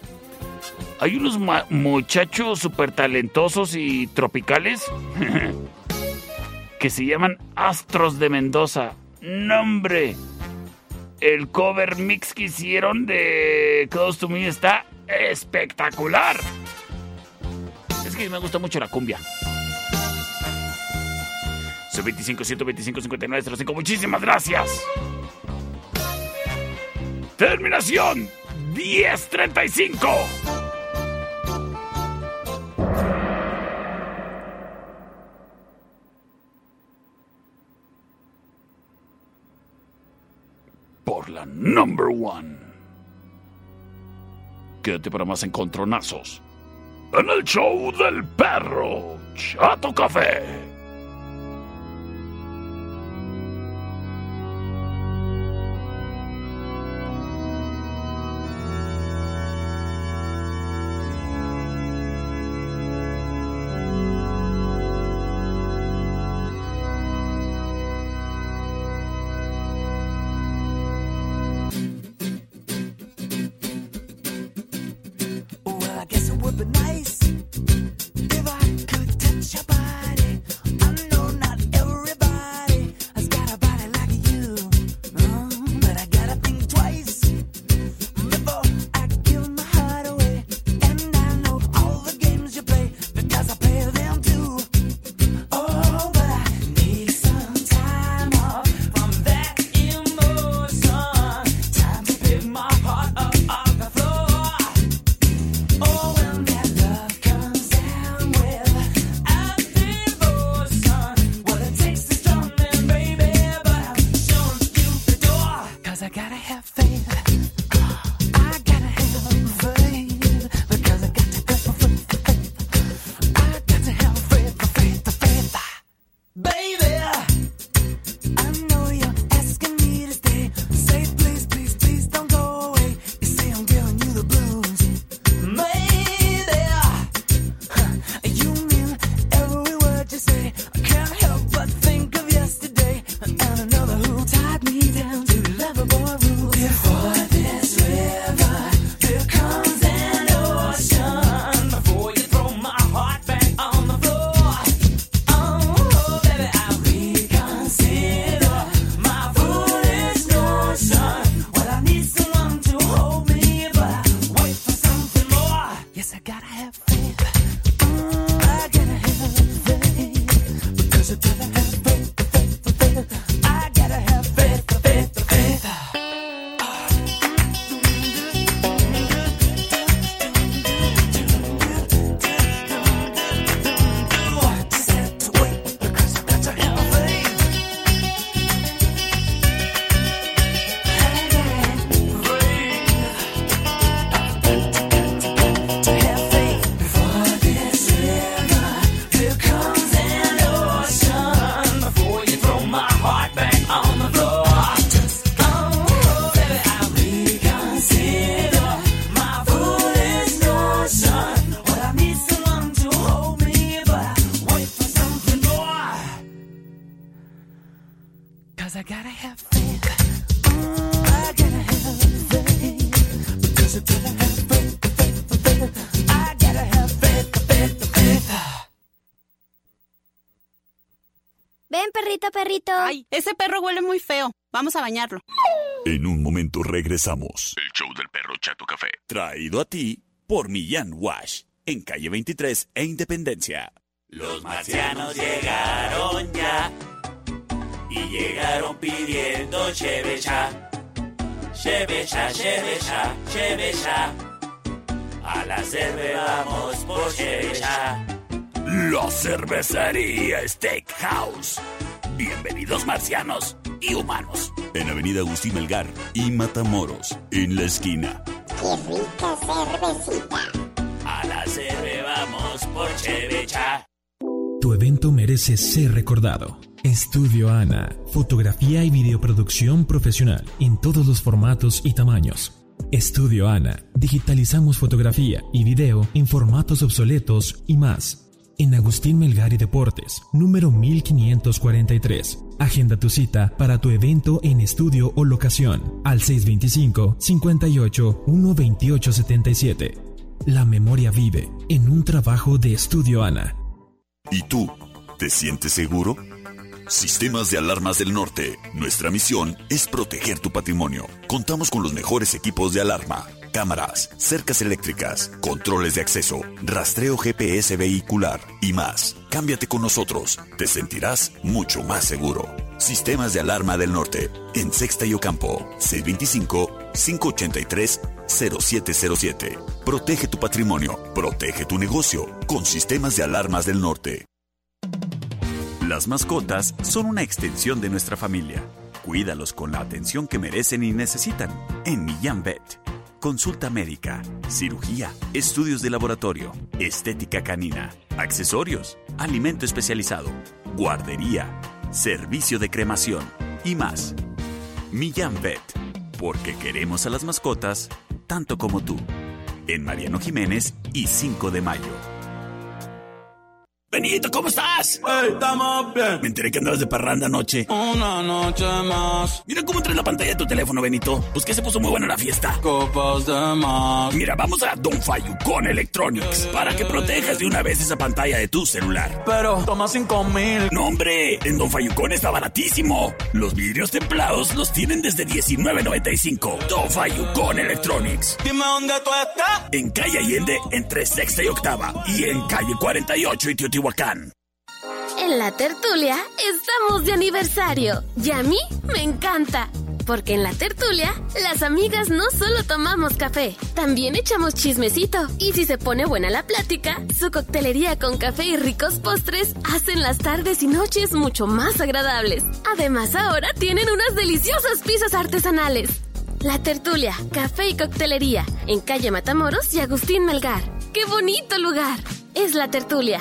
S3: Hay unos muchachos súper talentosos y tropicales (laughs) que se llaman Astros de Mendoza. ¡Nombre! El cover mix que hicieron de Close to Me está espectacular. Es que me gusta mucho la cumbia. Soy 25 125 59 05. Muchísimas gracias. Terminación 1035. Por la
S1: number one. Quédate para más encontronazos en el show del perro Chato Café.
S4: I
S26: Vamos a bañarlo.
S18: En un momento regresamos.
S1: El show del perro Chato Café.
S18: Traído a ti por Millán Wash, en calle 23 e Independencia.
S3: Los marcianos llegaron ya y llegaron pidiendo chevecha. Chevecha, chevecha, chevecha. A la cerve vamos por chevecha.
S1: La cervecería Steakhouse. Bienvenidos marcianos y humanos.
S18: En Avenida Agustín Melgar y Matamoros, en la esquina.
S14: Qué rica cervecita.
S3: A la cerve vamos por chevecha.
S27: Tu evento merece ser recordado. Estudio Ana, fotografía y videoproducción profesional en todos los formatos y tamaños. Estudio Ana, digitalizamos fotografía y video en formatos obsoletos y más. En Agustín Melgar y Deportes, número 1543. Agenda tu cita para tu evento en estudio o locación al 625 58 128 77. La memoria vive en un trabajo de Estudio Ana.
S18: ¿Y tú? ¿Te sientes seguro? Sistemas de Alarmas del Norte. Nuestra misión es proteger tu patrimonio. Contamos con los mejores equipos de alarma, cámaras, cercas eléctricas, controles de acceso, rastreo GPS vehicular y más. Cámbiate con nosotros. Te sentirás mucho más seguro. Sistemas de Alarma del Norte. En Sexta y Ocampo. 625-583-0707. Protege tu patrimonio. Protege tu negocio. Con Sistemas de Alarmas del Norte. Las mascotas son una extensión de nuestra familia.
S6: Cuídalos con la atención que merecen y necesitan en Millán. Consulta médica, cirugía, estudios de laboratorio, estética canina, accesorios, alimento especializado, guardería, servicio de cremación y más. Millán Vet, porque queremos a las mascotas tanto como tú. En Mariano Jiménez y 5 de mayo.
S3: Benito, ¿cómo estás?
S28: estamos bien.
S3: Me enteré que andabas de parranda anoche.
S28: Una noche más.
S3: Mira cómo traes la pantalla de tu teléfono, Benito. Pues que se puso muy buena la fiesta.
S28: Copas de más.
S3: Mira, vamos a Don con Electronics para que protejas de una vez esa pantalla de tu celular.
S28: Pero toma cinco mil.
S3: No, hombre, en Don con está baratísimo. Los vidrios templados los tienen desde $19.95. Don con Electronics.
S28: Dime dónde tú estás.
S3: En calle Allende, entre sexta y octava. Y en calle 48 y Teotihuacán.
S17: En la tertulia estamos de aniversario y a mí me encanta. Porque en la tertulia, las amigas no solo tomamos café, también echamos chismecito. Y si se pone buena la plática, su coctelería con café y ricos postres hacen las tardes y noches mucho más agradables. Además, ahora tienen unas deliciosas pizzas artesanales. La tertulia, café y coctelería, en calle Matamoros y Agustín Melgar. ¡Qué bonito lugar! Es la tertulia.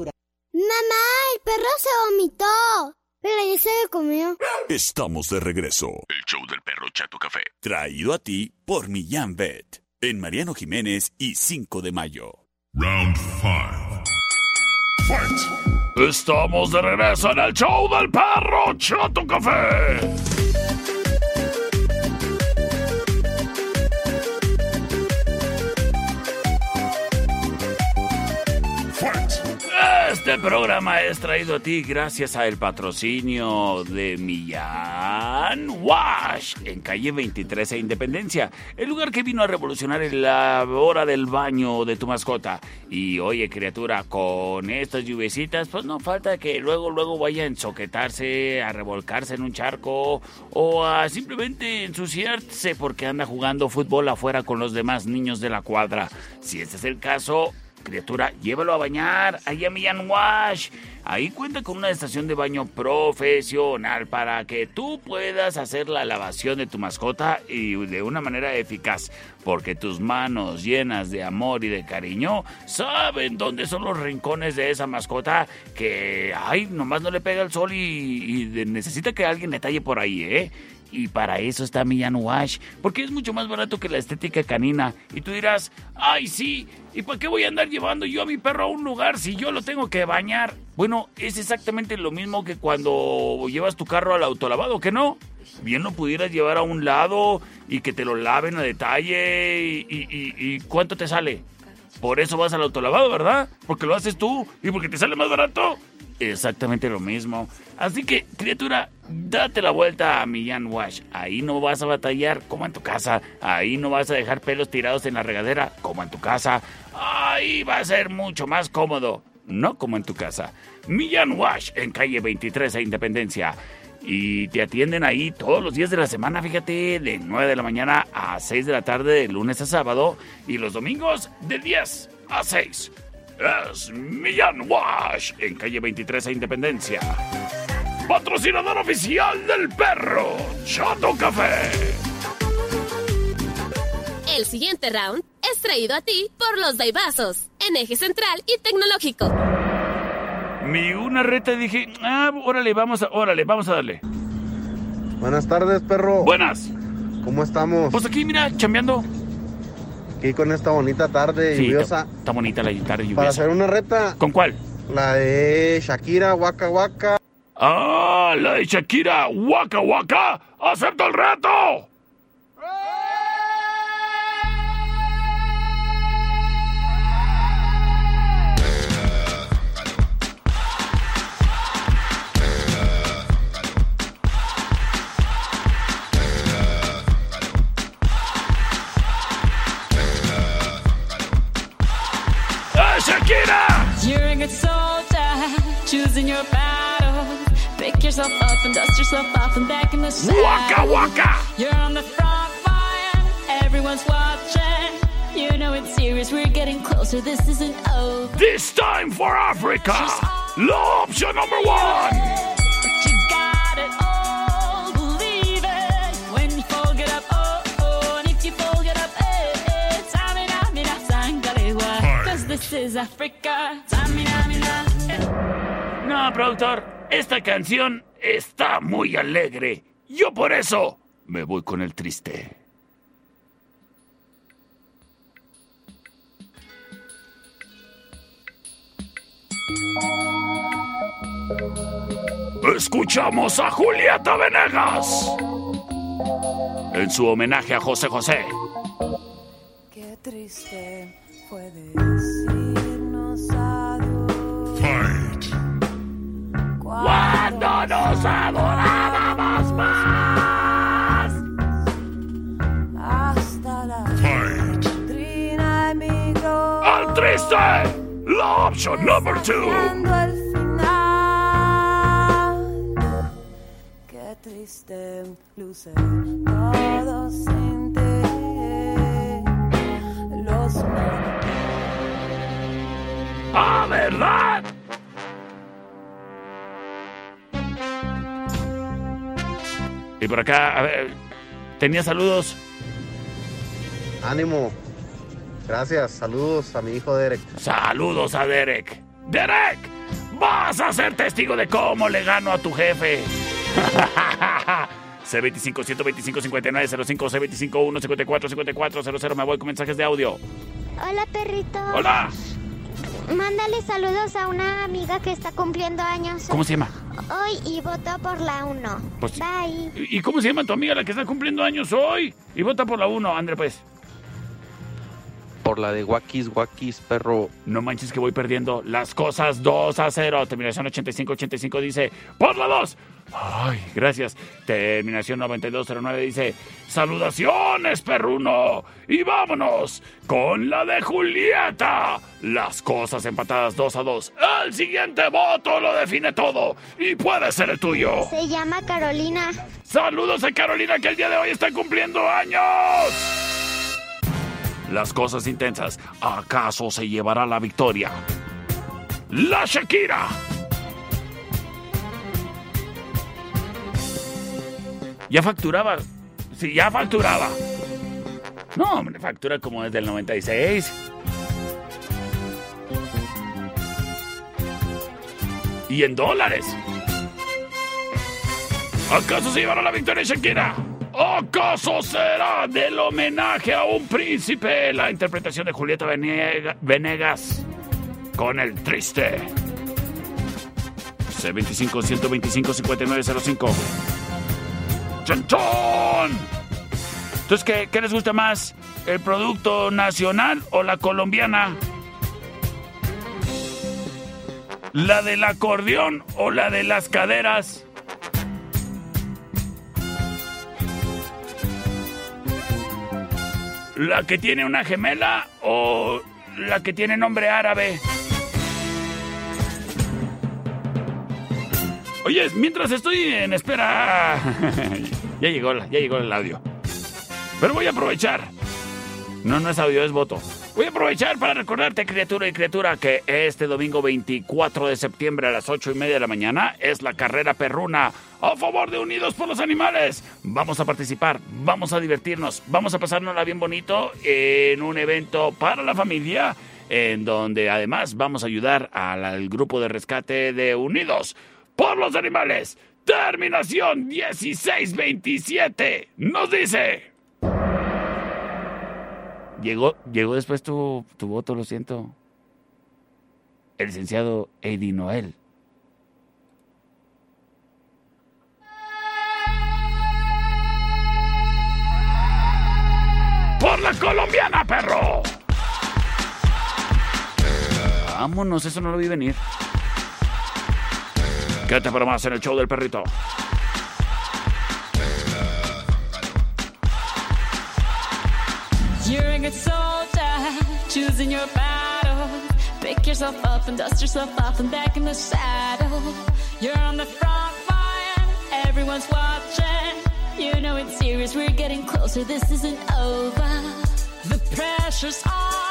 S14: Mamá, el perro se vomitó. Pero ya se lo comió.
S3: Estamos de regreso.
S6: El show del perro Chato Café.
S3: Traído a ti por Millán Vet. En Mariano Jiménez y 5 de mayo.
S7: Round 5. Fight.
S3: Estamos de regreso en el show del perro Chato Café. Este programa es traído a ti gracias al patrocinio de Millán Wash en calle 23 e Independencia, el lugar que vino a revolucionar la hora del baño de tu mascota. Y oye, criatura, con estas lluvecitas, pues no falta que luego, luego vaya a ensoquetarse, a revolcarse en un charco o a simplemente ensuciarse porque anda jugando fútbol afuera con los demás niños de la cuadra. Si este es el caso, Criatura, llévalo a bañar, ahí a Millán Wash. Ahí cuenta con una estación de baño profesional para que tú puedas hacer la lavación de tu mascota y de una manera eficaz. Porque tus manos llenas de amor y de cariño saben dónde son los rincones de esa mascota que, ay, nomás no le pega el sol y, y necesita que alguien le talle por ahí, ¿eh? Y para eso está Millán Wash, porque es mucho más barato que la estética canina. Y tú dirás, ay sí, ¿y para qué voy a andar llevando yo a mi perro a un lugar si yo lo tengo que bañar? Bueno, es exactamente lo mismo que cuando llevas tu carro al autolavado, ¿que no? Bien lo pudieras llevar a un lado y que te lo laven a detalle y, y, ¿cuánto te sale? Por eso vas al autolavado, ¿verdad? Porque lo haces tú y porque te sale más barato. Exactamente lo mismo. Así que, criatura, date la vuelta a Millán Wash. Ahí no vas a batallar como en tu casa. Ahí no vas a dejar pelos tirados en la regadera como en tu casa. Ahí va a ser mucho más cómodo. No como en tu casa. Millán Wash en calle 23 e Independencia. Y te atienden ahí todos los días de la semana, fíjate, de 9 de la mañana a 6 de la tarde, de lunes a sábado. Y los domingos de 10 a 6 es Millán Wash en calle 23 a Independencia. Patrocinador oficial del perro Chato Café.
S17: El siguiente round es traído a ti por los Daibazos, en eje central y tecnológico.
S3: Mi una reta dije, ah, órale, vamos a, órale, vamos a darle.
S29: Buenas tardes, perro.
S3: Buenas.
S29: ¿Cómo estamos?
S3: Pues aquí, mira, chambeando.
S29: Aquí con esta bonita tarde
S3: Sí,
S29: lluviosa.
S3: está, está bonita la tarde lluviosa.
S29: Para hacer una reta.
S3: ¿Con cuál?
S29: La de Shakira, Waka Waka.
S3: ¡Ah! ¡La de Shakira! ¡Waka Waka! ¡Acepto el reto! Eh, Shakira!
S4: You're a good soldier, choosing your path. Pick yourself up and dust yourself off and back in the saddle.
S3: Waka waka.
S4: You're on the front line. Everyone's watching. You know it's serious. We're getting closer. This isn't over.
S3: This time for Africa. Law option number one.
S4: This is Africa.
S3: No, productor. Eh. Esta canción está muy alegre. Yo por eso me voy con el triste. Escuchamos a Julieta Venegas en su homenaje a José José.
S4: Qué triste fue decirnos
S3: Cuando nos adorábamos más.
S4: Hasta la
S7: Fight.
S4: trina emigró.
S3: Al triste, la option number two.
S4: El final. Qué triste luce todo sin ti. Los
S3: ¡Ah, verdad! Y por acá, a ver, tenía saludos.
S29: Ánimo. Gracias. Saludos a mi hijo Derek.
S3: Saludos a Derek. Derek, vas a ser testigo de cómo le gano a tu jefe. C25 125 59 05 C25 1 54 54 00 me voy con mensajes de audio.
S14: Hola, perrito.
S3: Hola.
S14: Mándale saludos a una amiga que está cumpliendo años
S3: ¿Cómo se llama?
S14: hoy y votó por la 1.
S3: Pues-
S14: Bye.
S3: ¿Y cómo se llama tu amiga la que está cumpliendo años hoy? Y vota por la 1, André, pues.
S24: Por la de Wakis, Wakis, perro.
S3: No manches que voy perdiendo las cosas 2 a 0. Terminación 85-85 dice, por la 2. Ay, gracias. Terminación 9209 dice, saludaciones, perruno. Y vámonos con la de Julieta. Las cosas empatadas 2 a 2. El siguiente voto lo define todo. Y puede ser el tuyo.
S14: Se llama Carolina.
S3: Saludos a Carolina que el día de hoy está cumpliendo años. Las cosas intensas. ¿Acaso se llevará la victoria? La Shakira. Ya facturaba. Sí, ya facturaba. No, hombre, factura como desde el 96. Y en dólares. ¿Acaso se llevará la victoria Shakira? ¿Acaso será del homenaje a un príncipe la interpretación de Julieta Venega- Venegas con el triste? C25 125 5905. ¡Chon, chon! Entonces, ¿qué, ¿qué les gusta más? ¿El producto nacional o la colombiana? ¿La del acordeón o la de las caderas? ¿La que tiene una gemela o la que tiene nombre árabe? Oye, mientras estoy en espera... (laughs) ya llegó, ya llegó el audio. Pero voy a aprovechar. No, no es audio, es voto. Voy a aprovechar para recordarte, criatura y criatura, que este domingo 24 de septiembre a las 8 y media de la mañana es la carrera perruna a favor de Unidos por los Animales. Vamos a participar, vamos a divertirnos, vamos a pasárnosla bien bonito en un evento para la familia, en donde además vamos a ayudar al grupo de rescate de Unidos por los Animales. Terminación 1627 nos dice... Llegó, llegó después tu, tu voto, lo siento. El licenciado Eddie Noel. ¡Por la colombiana, perro! Vámonos, eso no lo vi venir. Quédate para más en el show del perrito.
S4: You're a soldier, choosing your battle.
S30: Pick yourself up and dust yourself off and back in the saddle. You're on the front line, everyone's watching. You know it's serious, we're getting closer, this isn't over. The pressure's on,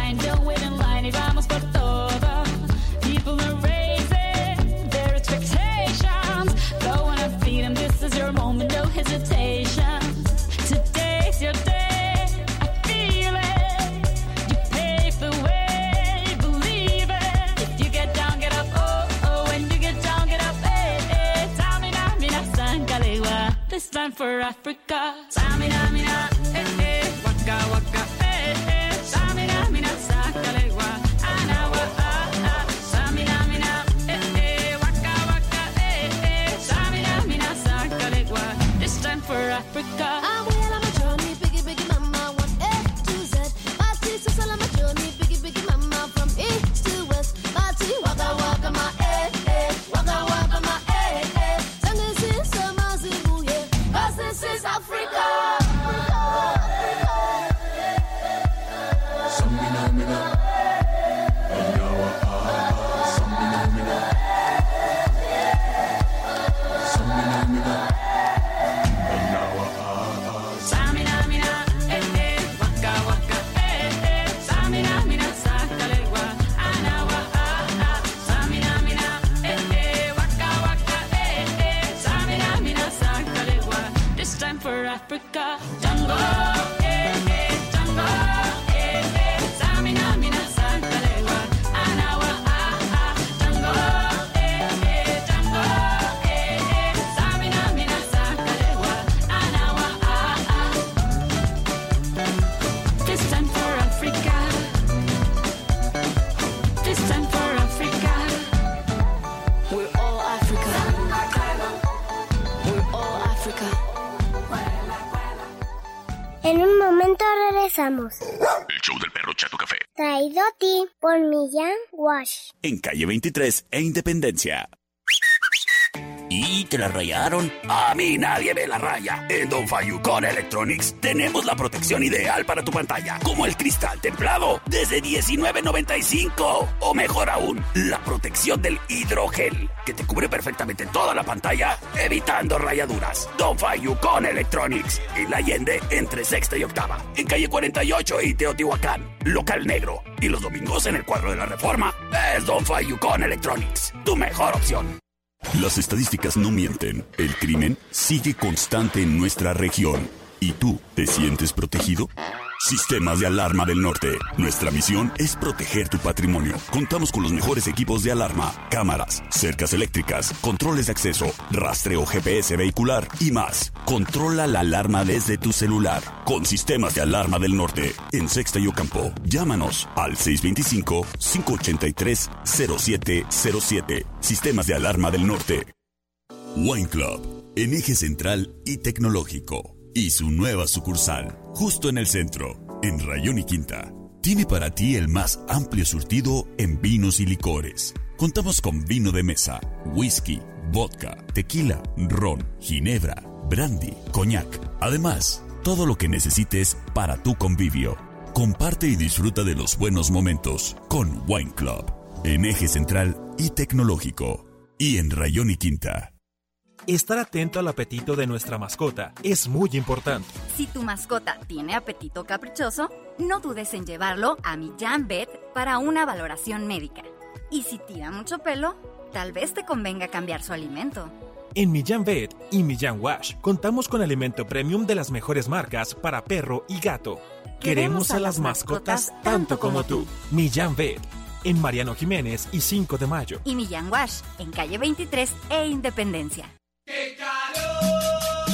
S30: Africa.
S3: En calle 23 e Independencia.
S31: Y te la rayaron. A mí nadie me la raya. En Don Fayucon Electronics tenemos la protección ideal para tu pantalla, como el cristal templado, desde $19.95. O mejor aún, la protección del hidrogel, que te cubre perfectamente toda la pantalla, evitando rayaduras. Don Fayucon Electronics, en la Allende, entre sexta y octava. En calle 48 y Teotihuacán, local negro. Y los domingos en el cuadro de la reforma, es Don Fayucon Electronics, tu mejor opción.
S3: Las estadísticas no mienten. El crimen sigue constante en nuestra región. ¿Y tú te sientes protegido? Sistemas de Alarma del Norte. Nuestra misión es proteger tu patrimonio. Contamos con los mejores equipos de alarma, cámaras, cercas eléctricas, controles de acceso, rastreo GPS vehicular y más. Controla la alarma desde tu celular. Con Sistemas de Alarma del Norte. En Sexta y Ocampo. Llámanos al 625-583-0707. Sistemas de Alarma del Norte. Wine Club. En eje central y tecnológico. Y su nueva sucursal. Justo en el centro. En Rayón y Quinta. Tiene para ti el más amplio surtido en vinos y licores. Contamos con vino de mesa, whisky, vodka, tequila, ron, ginebra, brandy, coñac. Además, todo lo que necesites para tu convivio. Comparte y disfruta de los buenos momentos con Wine Club. En eje central y tecnológico. Y en Rayón y Quinta.
S32: Estar atento al apetito de nuestra mascota es muy importante.
S33: Si tu mascota tiene apetito caprichoso, no dudes en llevarlo a Millán Vet para una valoración médica. Y si tira mucho pelo, tal vez te convenga cambiar su alimento.
S32: En Millán Vet y Millán Wash contamos con alimento premium de las mejores marcas para perro y gato. Queremos a las mascotas tanto como tú. Millán Vet.
S27: en Mariano Jiménez y 5 de Mayo.
S33: Y Millán Wash, en calle 23 e Independencia.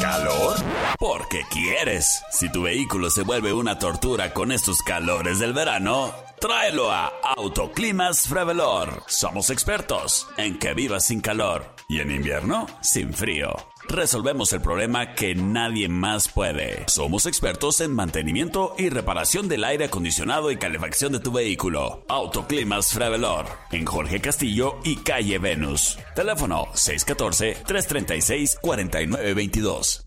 S18: ¿Calor? Porque quieres. Si tu vehículo se vuelve una tortura con estos calores del verano, tráelo a Autoclimas Frevelor. Somos expertos en que vivas sin calor y en invierno sin frío. Resolvemos el problema que nadie más puede. Somos expertos en mantenimiento y reparación del aire acondicionado y calefacción de tu vehículo. Autoclimas Frevelor, en Jorge Castillo y Calle Venus. Teléfono 614-336-4922.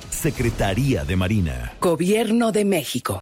S34: Secretaría de Marina.
S35: Gobierno de México.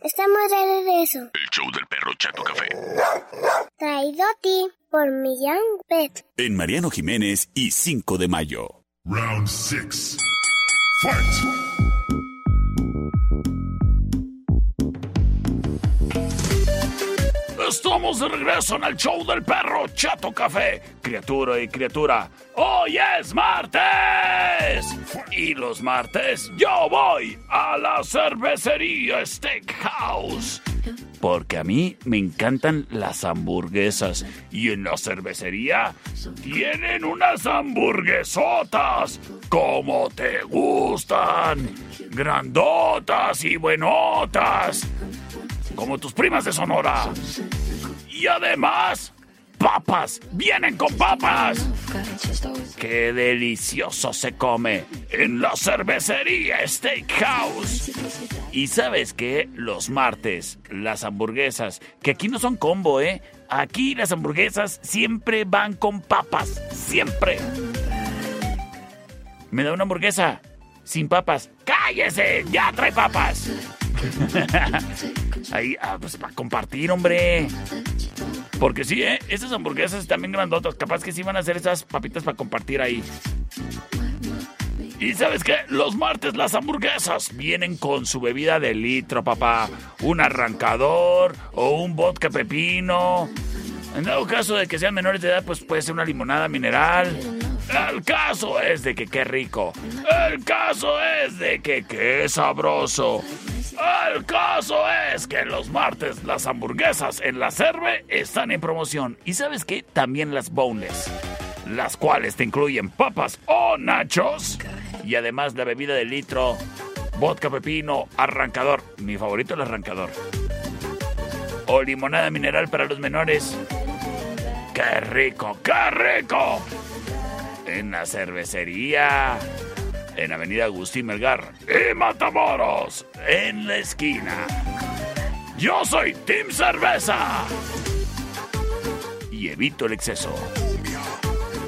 S14: Estamos de regreso.
S18: El show del perro Chato Café.
S14: Traído a ti por Millán Pet.
S18: En Mariano Jiménez y 5 de Mayo.
S7: Round 6. Fight!
S3: Estamos de regreso en el show del perro Chato Café. Criatura y criatura, hoy es martes. Y los martes yo voy a la cervecería Steakhouse. Porque a mí me encantan las hamburguesas. Y en la cervecería tienen unas hamburguesotas. Como te gustan. Grandotas y buenotas. Como tus primas de Sonora. Y además, papas. Vienen con papas. Qué delicioso se come en la cervecería Steakhouse. Y sabes qué? Los martes, las hamburguesas, que aquí no son combo, ¿eh? Aquí las hamburguesas siempre van con papas. Siempre. ¿Me da una hamburguesa? Sin papas. ¡Cállese! ¡Ya trae papas! (laughs) Ahí, ah, pues para compartir, hombre. Porque sí, ¿eh? Esas hamburguesas están bien grandotas. Capaz que sí van a hacer esas papitas para compartir ahí. Y sabes qué? Los martes las hamburguesas vienen con su bebida de litro, papá. Un arrancador o un vodka pepino. En dado caso de que sean menores de edad, pues puede ser una limonada mineral. El caso es de que qué rico. El caso es de que qué sabroso. El caso es que los martes las hamburguesas en la Cerve están en promoción. Y sabes qué? También las boneless. Las cuales te incluyen papas o nachos. Y además la bebida de litro, vodka pepino, arrancador. Mi favorito el arrancador. O limonada mineral para los menores. ¡Qué rico! ¡Qué rico! En la cervecería. En Avenida Agustín Melgar. Y Matamoros. En la esquina. Yo soy Team Cerveza. Y evito el exceso.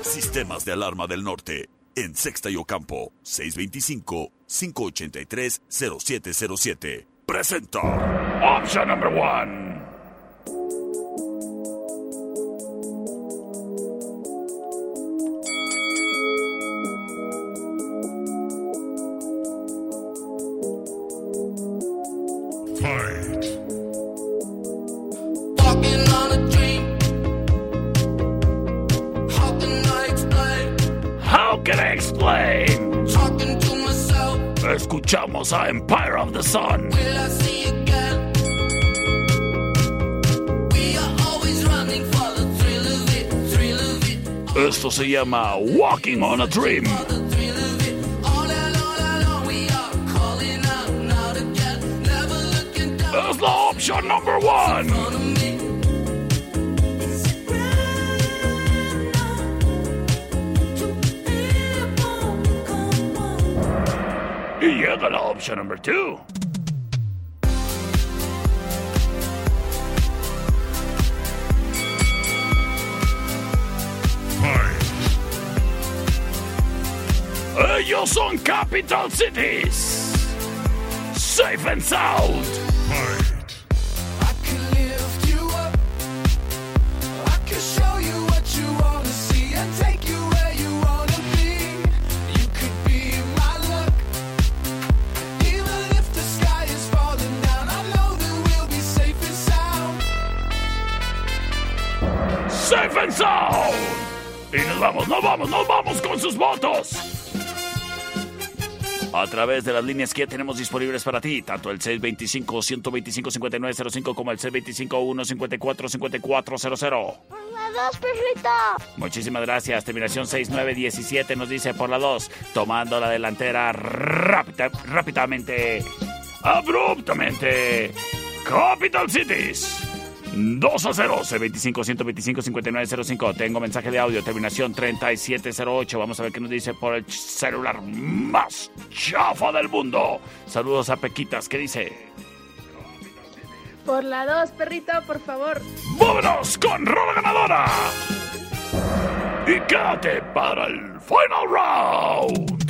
S18: Sistemas de alarma del norte. En Sexta y Ocampo. 625-583-0707. Presenta.
S3: Option number one.
S4: It. All alone, all alone, we are calling out now to get. Never looking down.
S3: Es la opción number one.
S36: Llega la option number two. Ellos uh, son Capital Cities. Safe and sound.
S3: Sound.
S36: Y nos vamos, nos vamos, nos vamos con sus votos. A través de las líneas que ya tenemos disponibles para ti, tanto el 625-125-5905 como el 625-154-5400.
S14: La dos, perrito.
S36: Muchísimas gracias. Terminación 6917 nos dice por la 2, tomando la delantera rápida, rápidamente, abruptamente. Capital Cities. 2 a 0, C25 125 5905. Tengo mensaje de audio, terminación 3708. Vamos a ver qué nos dice por el celular más chafa del mundo. Saludos a Pequitas, ¿qué dice?
S37: Por la dos, perrito, por favor.
S36: ¡Vámonos con Rola Ganadora! Y quédate para el final round.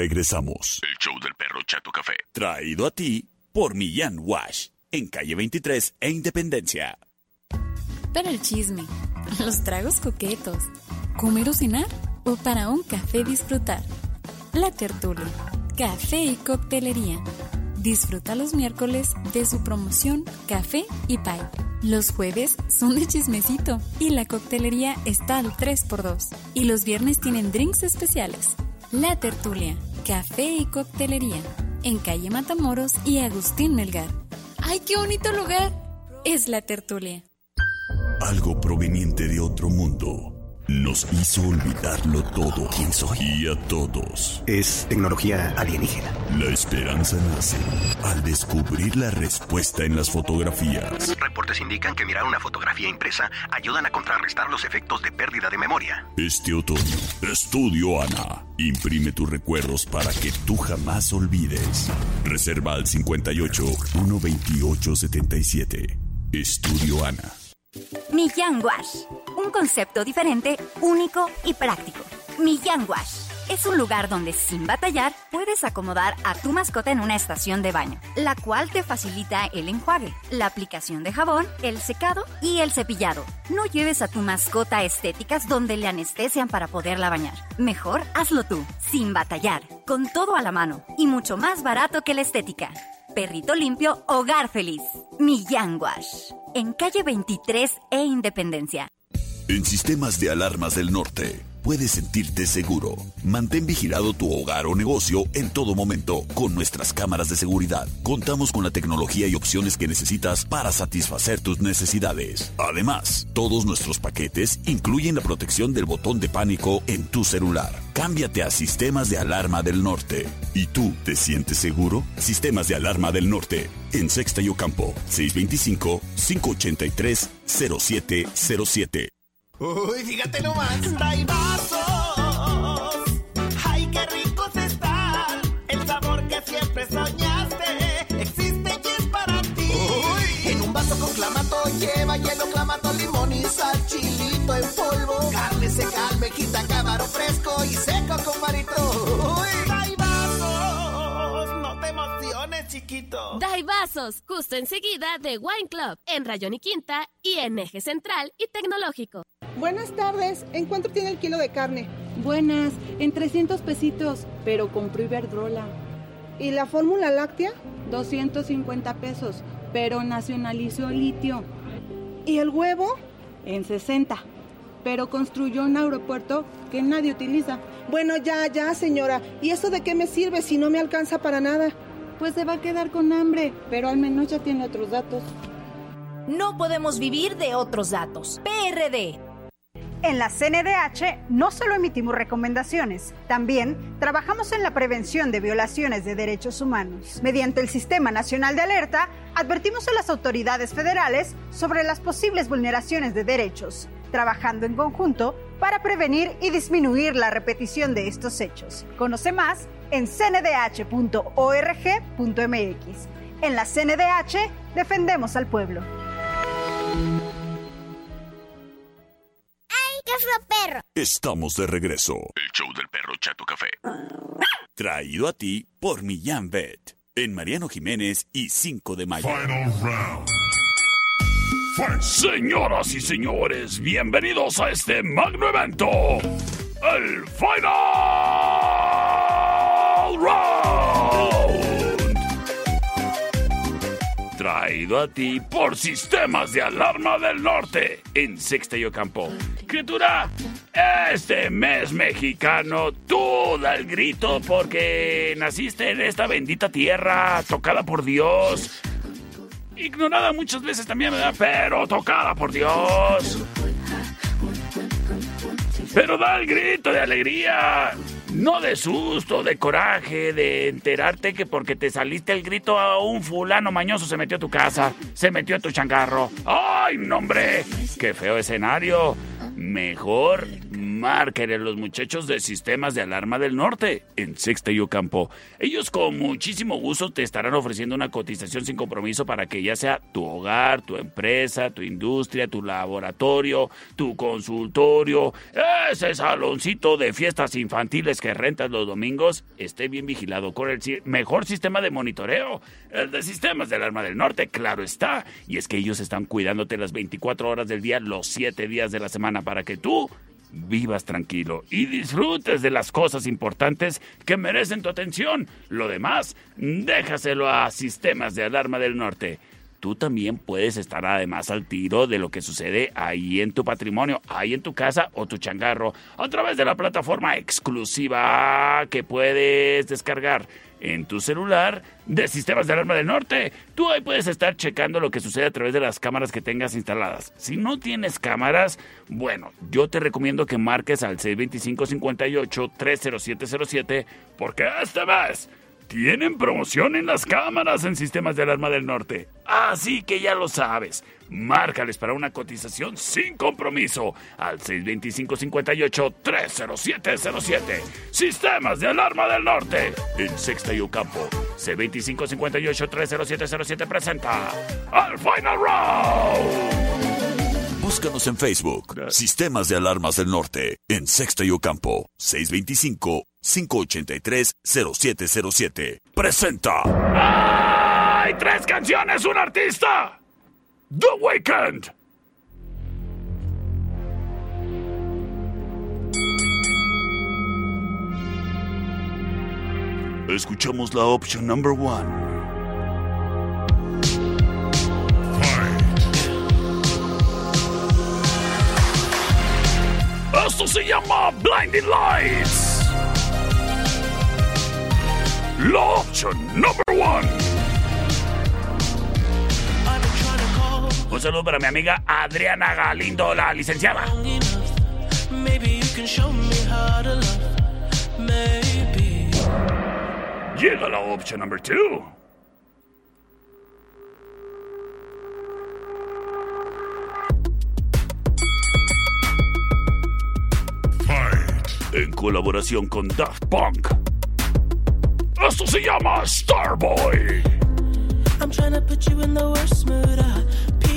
S6: Regresamos. El show del perro Chato Café. Traído a ti por Millán Wash. En calle 23 e Independencia.
S18: Para el chisme, los tragos coquetos, comer o cenar o para un café disfrutar. La tertulia, café y coctelería.
S38: Disfruta los miércoles de su promoción Café y Pie. Los jueves son de chismecito y la coctelería está al 3x2. Y los viernes tienen drinks especiales. La Tertulia, Café y Coctelería, en calle Matamoros y Agustín Melgar. ¡Ay, qué bonito lugar! Es La Tertulia.
S18: Algo proveniente de otro mundo nos hizo olvidarlo todo. ¿Quién soy? Y a todos.
S39: Es tecnología alienígena.
S18: La esperanza nace al descubrir la respuesta en las fotografías.
S39: Reportes indican que mirar una fotografía impresa ayudan a contrarrestar los efectos de pérdida de memoria.
S18: Este otoño, Estudio Ana. Imprime tus recuerdos para que tú jamás olvides. Reserva al 58 128 77. Estudio Ana.
S33: Millán Wash. Un concepto diferente, único y práctico. Millán Wash. Es un lugar donde sin batallar puedes acomodar a tu mascota en una estación de baño, la cual te facilita el enjuague, la aplicación de jabón, el secado y el cepillado. No lleves a tu mascota a estéticas donde le anestesian para poderla bañar. Mejor hazlo tú, sin batallar, con todo a la mano y mucho más barato que la estética. Perrito limpio, hogar feliz. Millán Wash. En calle 23 e Independencia.
S18: En Sistemas de Alarmas del Norte, puedes sentirte seguro. Mantén vigilado tu hogar o negocio en todo momento con nuestras cámaras de seguridad. Contamos con la tecnología y opciones que necesitas para satisfacer tus necesidades. Además, todos nuestros paquetes incluyen la protección del botón de pánico en tu celular. Cámbiate a Sistemas de Alarma del Norte. ¿Y tú te sientes seguro? Sistemas de Alarma del Norte. En Sexta y Ocampo, 625-583-0707.
S40: Uy, fíjate nomás. Vasos. Ay, qué ricos están. El sabor que siempre soñaste existe y es para ti. En un vaso con clamato lleva hielo, clamato, limón y sal, chilito en polvo. Carne seca, almejita, cámaro fresco y seco con marito. Chiquito.
S17: Dai Vasos, justo enseguida de Wine Club, en Rayón y Quinta y en Eje Central y Tecnológico.
S41: Buenas tardes. ¿En cuánto tiene el kilo de carne?
S42: Buenas, en 300 pesitos, pero compró Iberdrola.
S41: ¿Y la fórmula láctea?
S42: 250 pesos, pero nacionalizó litio.
S41: ¿Y el huevo?
S42: En 60, pero construyó un aeropuerto que nadie utiliza.
S41: Bueno, ya, ya, señora. ¿Y eso de qué me sirve si no me alcanza para nada?
S42: Pues se va a quedar con hambre, pero al menos ya tiene otros datos.
S43: No podemos vivir de otros datos. PRD.
S44: En la CNDH no solo emitimos recomendaciones, también trabajamos en la prevención de violaciones de derechos humanos. Mediante el Sistema Nacional de Alerta, advertimos a las autoridades federales sobre las posibles vulneraciones de derechos, trabajando en conjunto para prevenir y disminuir la repetición de estos hechos. Conoce más en cndh.org.mx. En la CNDH defendemos al pueblo.
S14: ¿Qué fue perro?
S18: Estamos de regreso. El show del perro Chato Café. Traído a ti por Millán Vet. En Mariano Jiménez y 5 de mayo.
S7: Final round.
S3: Señoras y señores, bienvenidos a este magno evento. El Final Round. Traído a ti por Sistemas de Alarma del Norte en Sexta y Ocampo. Criatura, este mes mexicano, tú da el grito porque naciste en esta bendita tierra tocada por Dios. Ignorada muchas veces también, ¿verdad? Pero tocada por Dios. Pero da el grito de alegría. No de susto, de coraje, de enterarte que porque te saliste el grito a un fulano mañoso se metió a tu casa, se metió a tu changarro. ¡Ay, no, hombre! ¡Qué feo escenario! Mejor márquenle los muchachos de Sistemas de Alarma del Norte en Sexta y Ocampo. Ellos con muchísimo gusto te estarán ofreciendo una cotización sin compromiso para que ya sea tu hogar, tu empresa, tu industria, tu laboratorio, tu consultorio, ese saloncito de fiestas infantiles que rentas los domingos, esté bien vigilado con el mejor sistema de monitoreo, el de Sistemas de Alarma del Norte, claro está. Y es que ellos están cuidándote las 24 horas del día, los 7 días de la semana, para que tú vivas tranquilo y disfrutes de las cosas importantes que merecen tu atención. Lo demás, déjaselo a Sistemas de Alarma del Norte. Tú también puedes estar además al tiro de lo que sucede ahí en tu patrimonio, ahí en tu casa o tu changarro, a través de la plataforma exclusiva que puedes descargar en tu celular de Sistemas de Alarma del Norte. Tú ahí puedes estar checando lo que sucede a través de las cámaras que tengas instaladas. Si no tienes cámaras, bueno, yo te recomiendo que marques al 625-58-30707 porque este mes tienen promoción en las cámaras en Sistemas de Alarma del Norte. Así que ya lo sabes. Márcales para una cotización sin compromiso al 625-58-30707. Sistemas de Alarma del Norte. En Sexta y Ocampo. C25-58-30707 presenta al Final Round.
S18: Búscanos en Facebook. Sistemas de Alarmas del Norte. En Sexta y Ocampo. 625-583-0707. Presenta.
S3: ¡Hay tres canciones, un artista! The Weeknd.
S18: Escuchamos la opción number one.
S3: Esto se llama Blinding Lights. La opción number saludo para mi amiga Adriana Galindo, la licenciada.
S4: Maybe you can show me how to love. Maybe.
S3: Llega la opción number two. En colaboración con Daft Punk. Esto se llama Starboy.
S4: I'm trying to put you in the worst mood. Uh,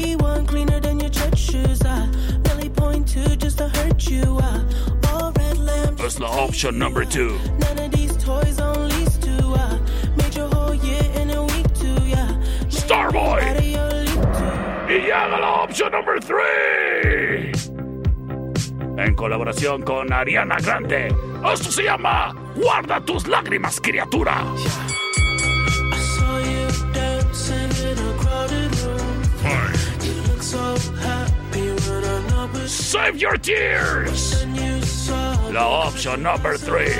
S4: P1 cleaner than your church shoes. Uh, really point to just to hurt you. Uh, all red lamp.
S3: Es la opción number two.
S4: None of these toys on lease to. Uh, made your whole year in a week too. Yeah.
S3: Starboy.
S4: Out of your league too.
S3: Y llega la opción number three. En colaboración con Ariana Grande. Esto se llama Guarda tus lágrimas, criatura.
S4: I
S3: Save your tears. La opción number three.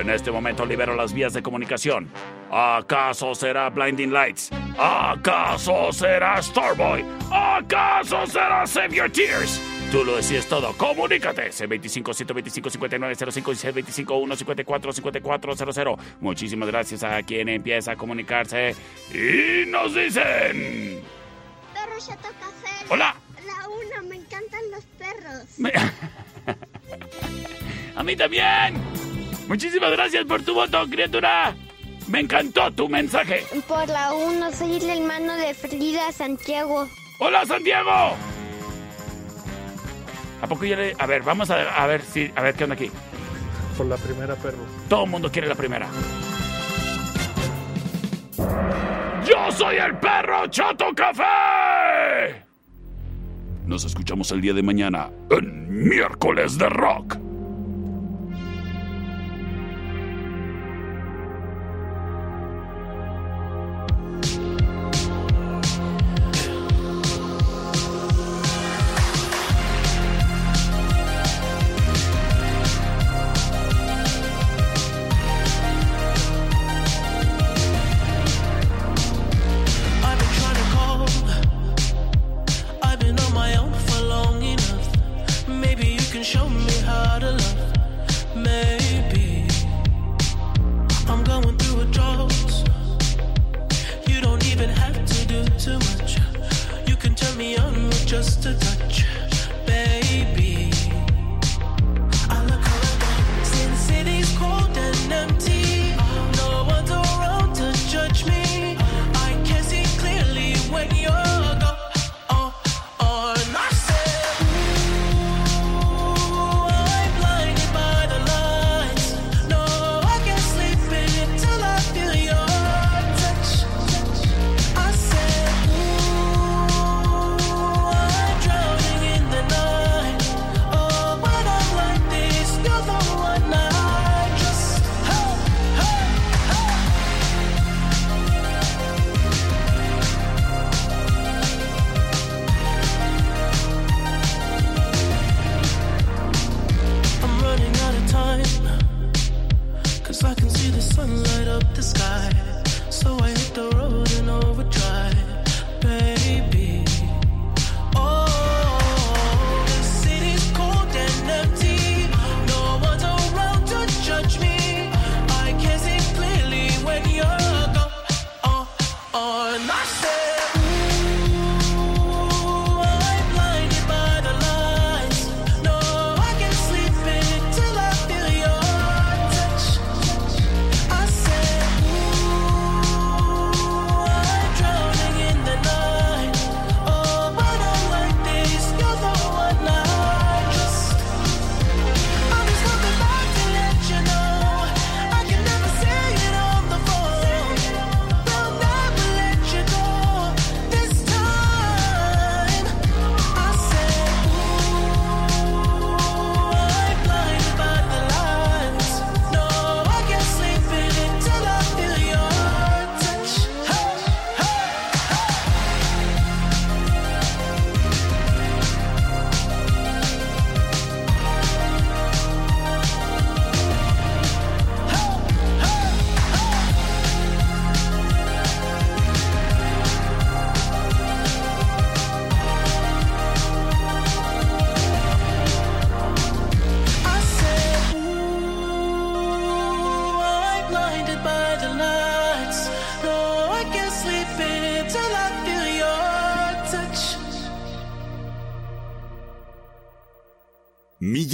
S3: En este momento libero las vías de comunicación. ¿Acaso será Blinding Lights? ¿Acaso será Starboy? ¿Acaso será Save Your Tears? Tú lo decides todo. Comunícate. C25 125 5905 y C25 154 5400. Muchísimas gracias a quien empieza a comunicarse. Y nos dicen.
S14: Perro Chato Café.
S3: Hola.
S14: La una, me encantan los perros.
S3: Me- (laughs) A mí también. Muchísimas gracias por tu voto, criatura. Me encantó tu mensaje.
S14: Por la uno, soy el hermano de Frida Santiago.
S3: ¡Hola, Santiago! ¿A poco ya le.? A ver, vamos a, a ver si. A ver qué onda aquí.
S45: Por la primera, perro.
S3: Todo el mundo quiere la primera. ¡Yo soy el perro Chato Café! Nos escuchamos el día de mañana en Miércoles de Rock.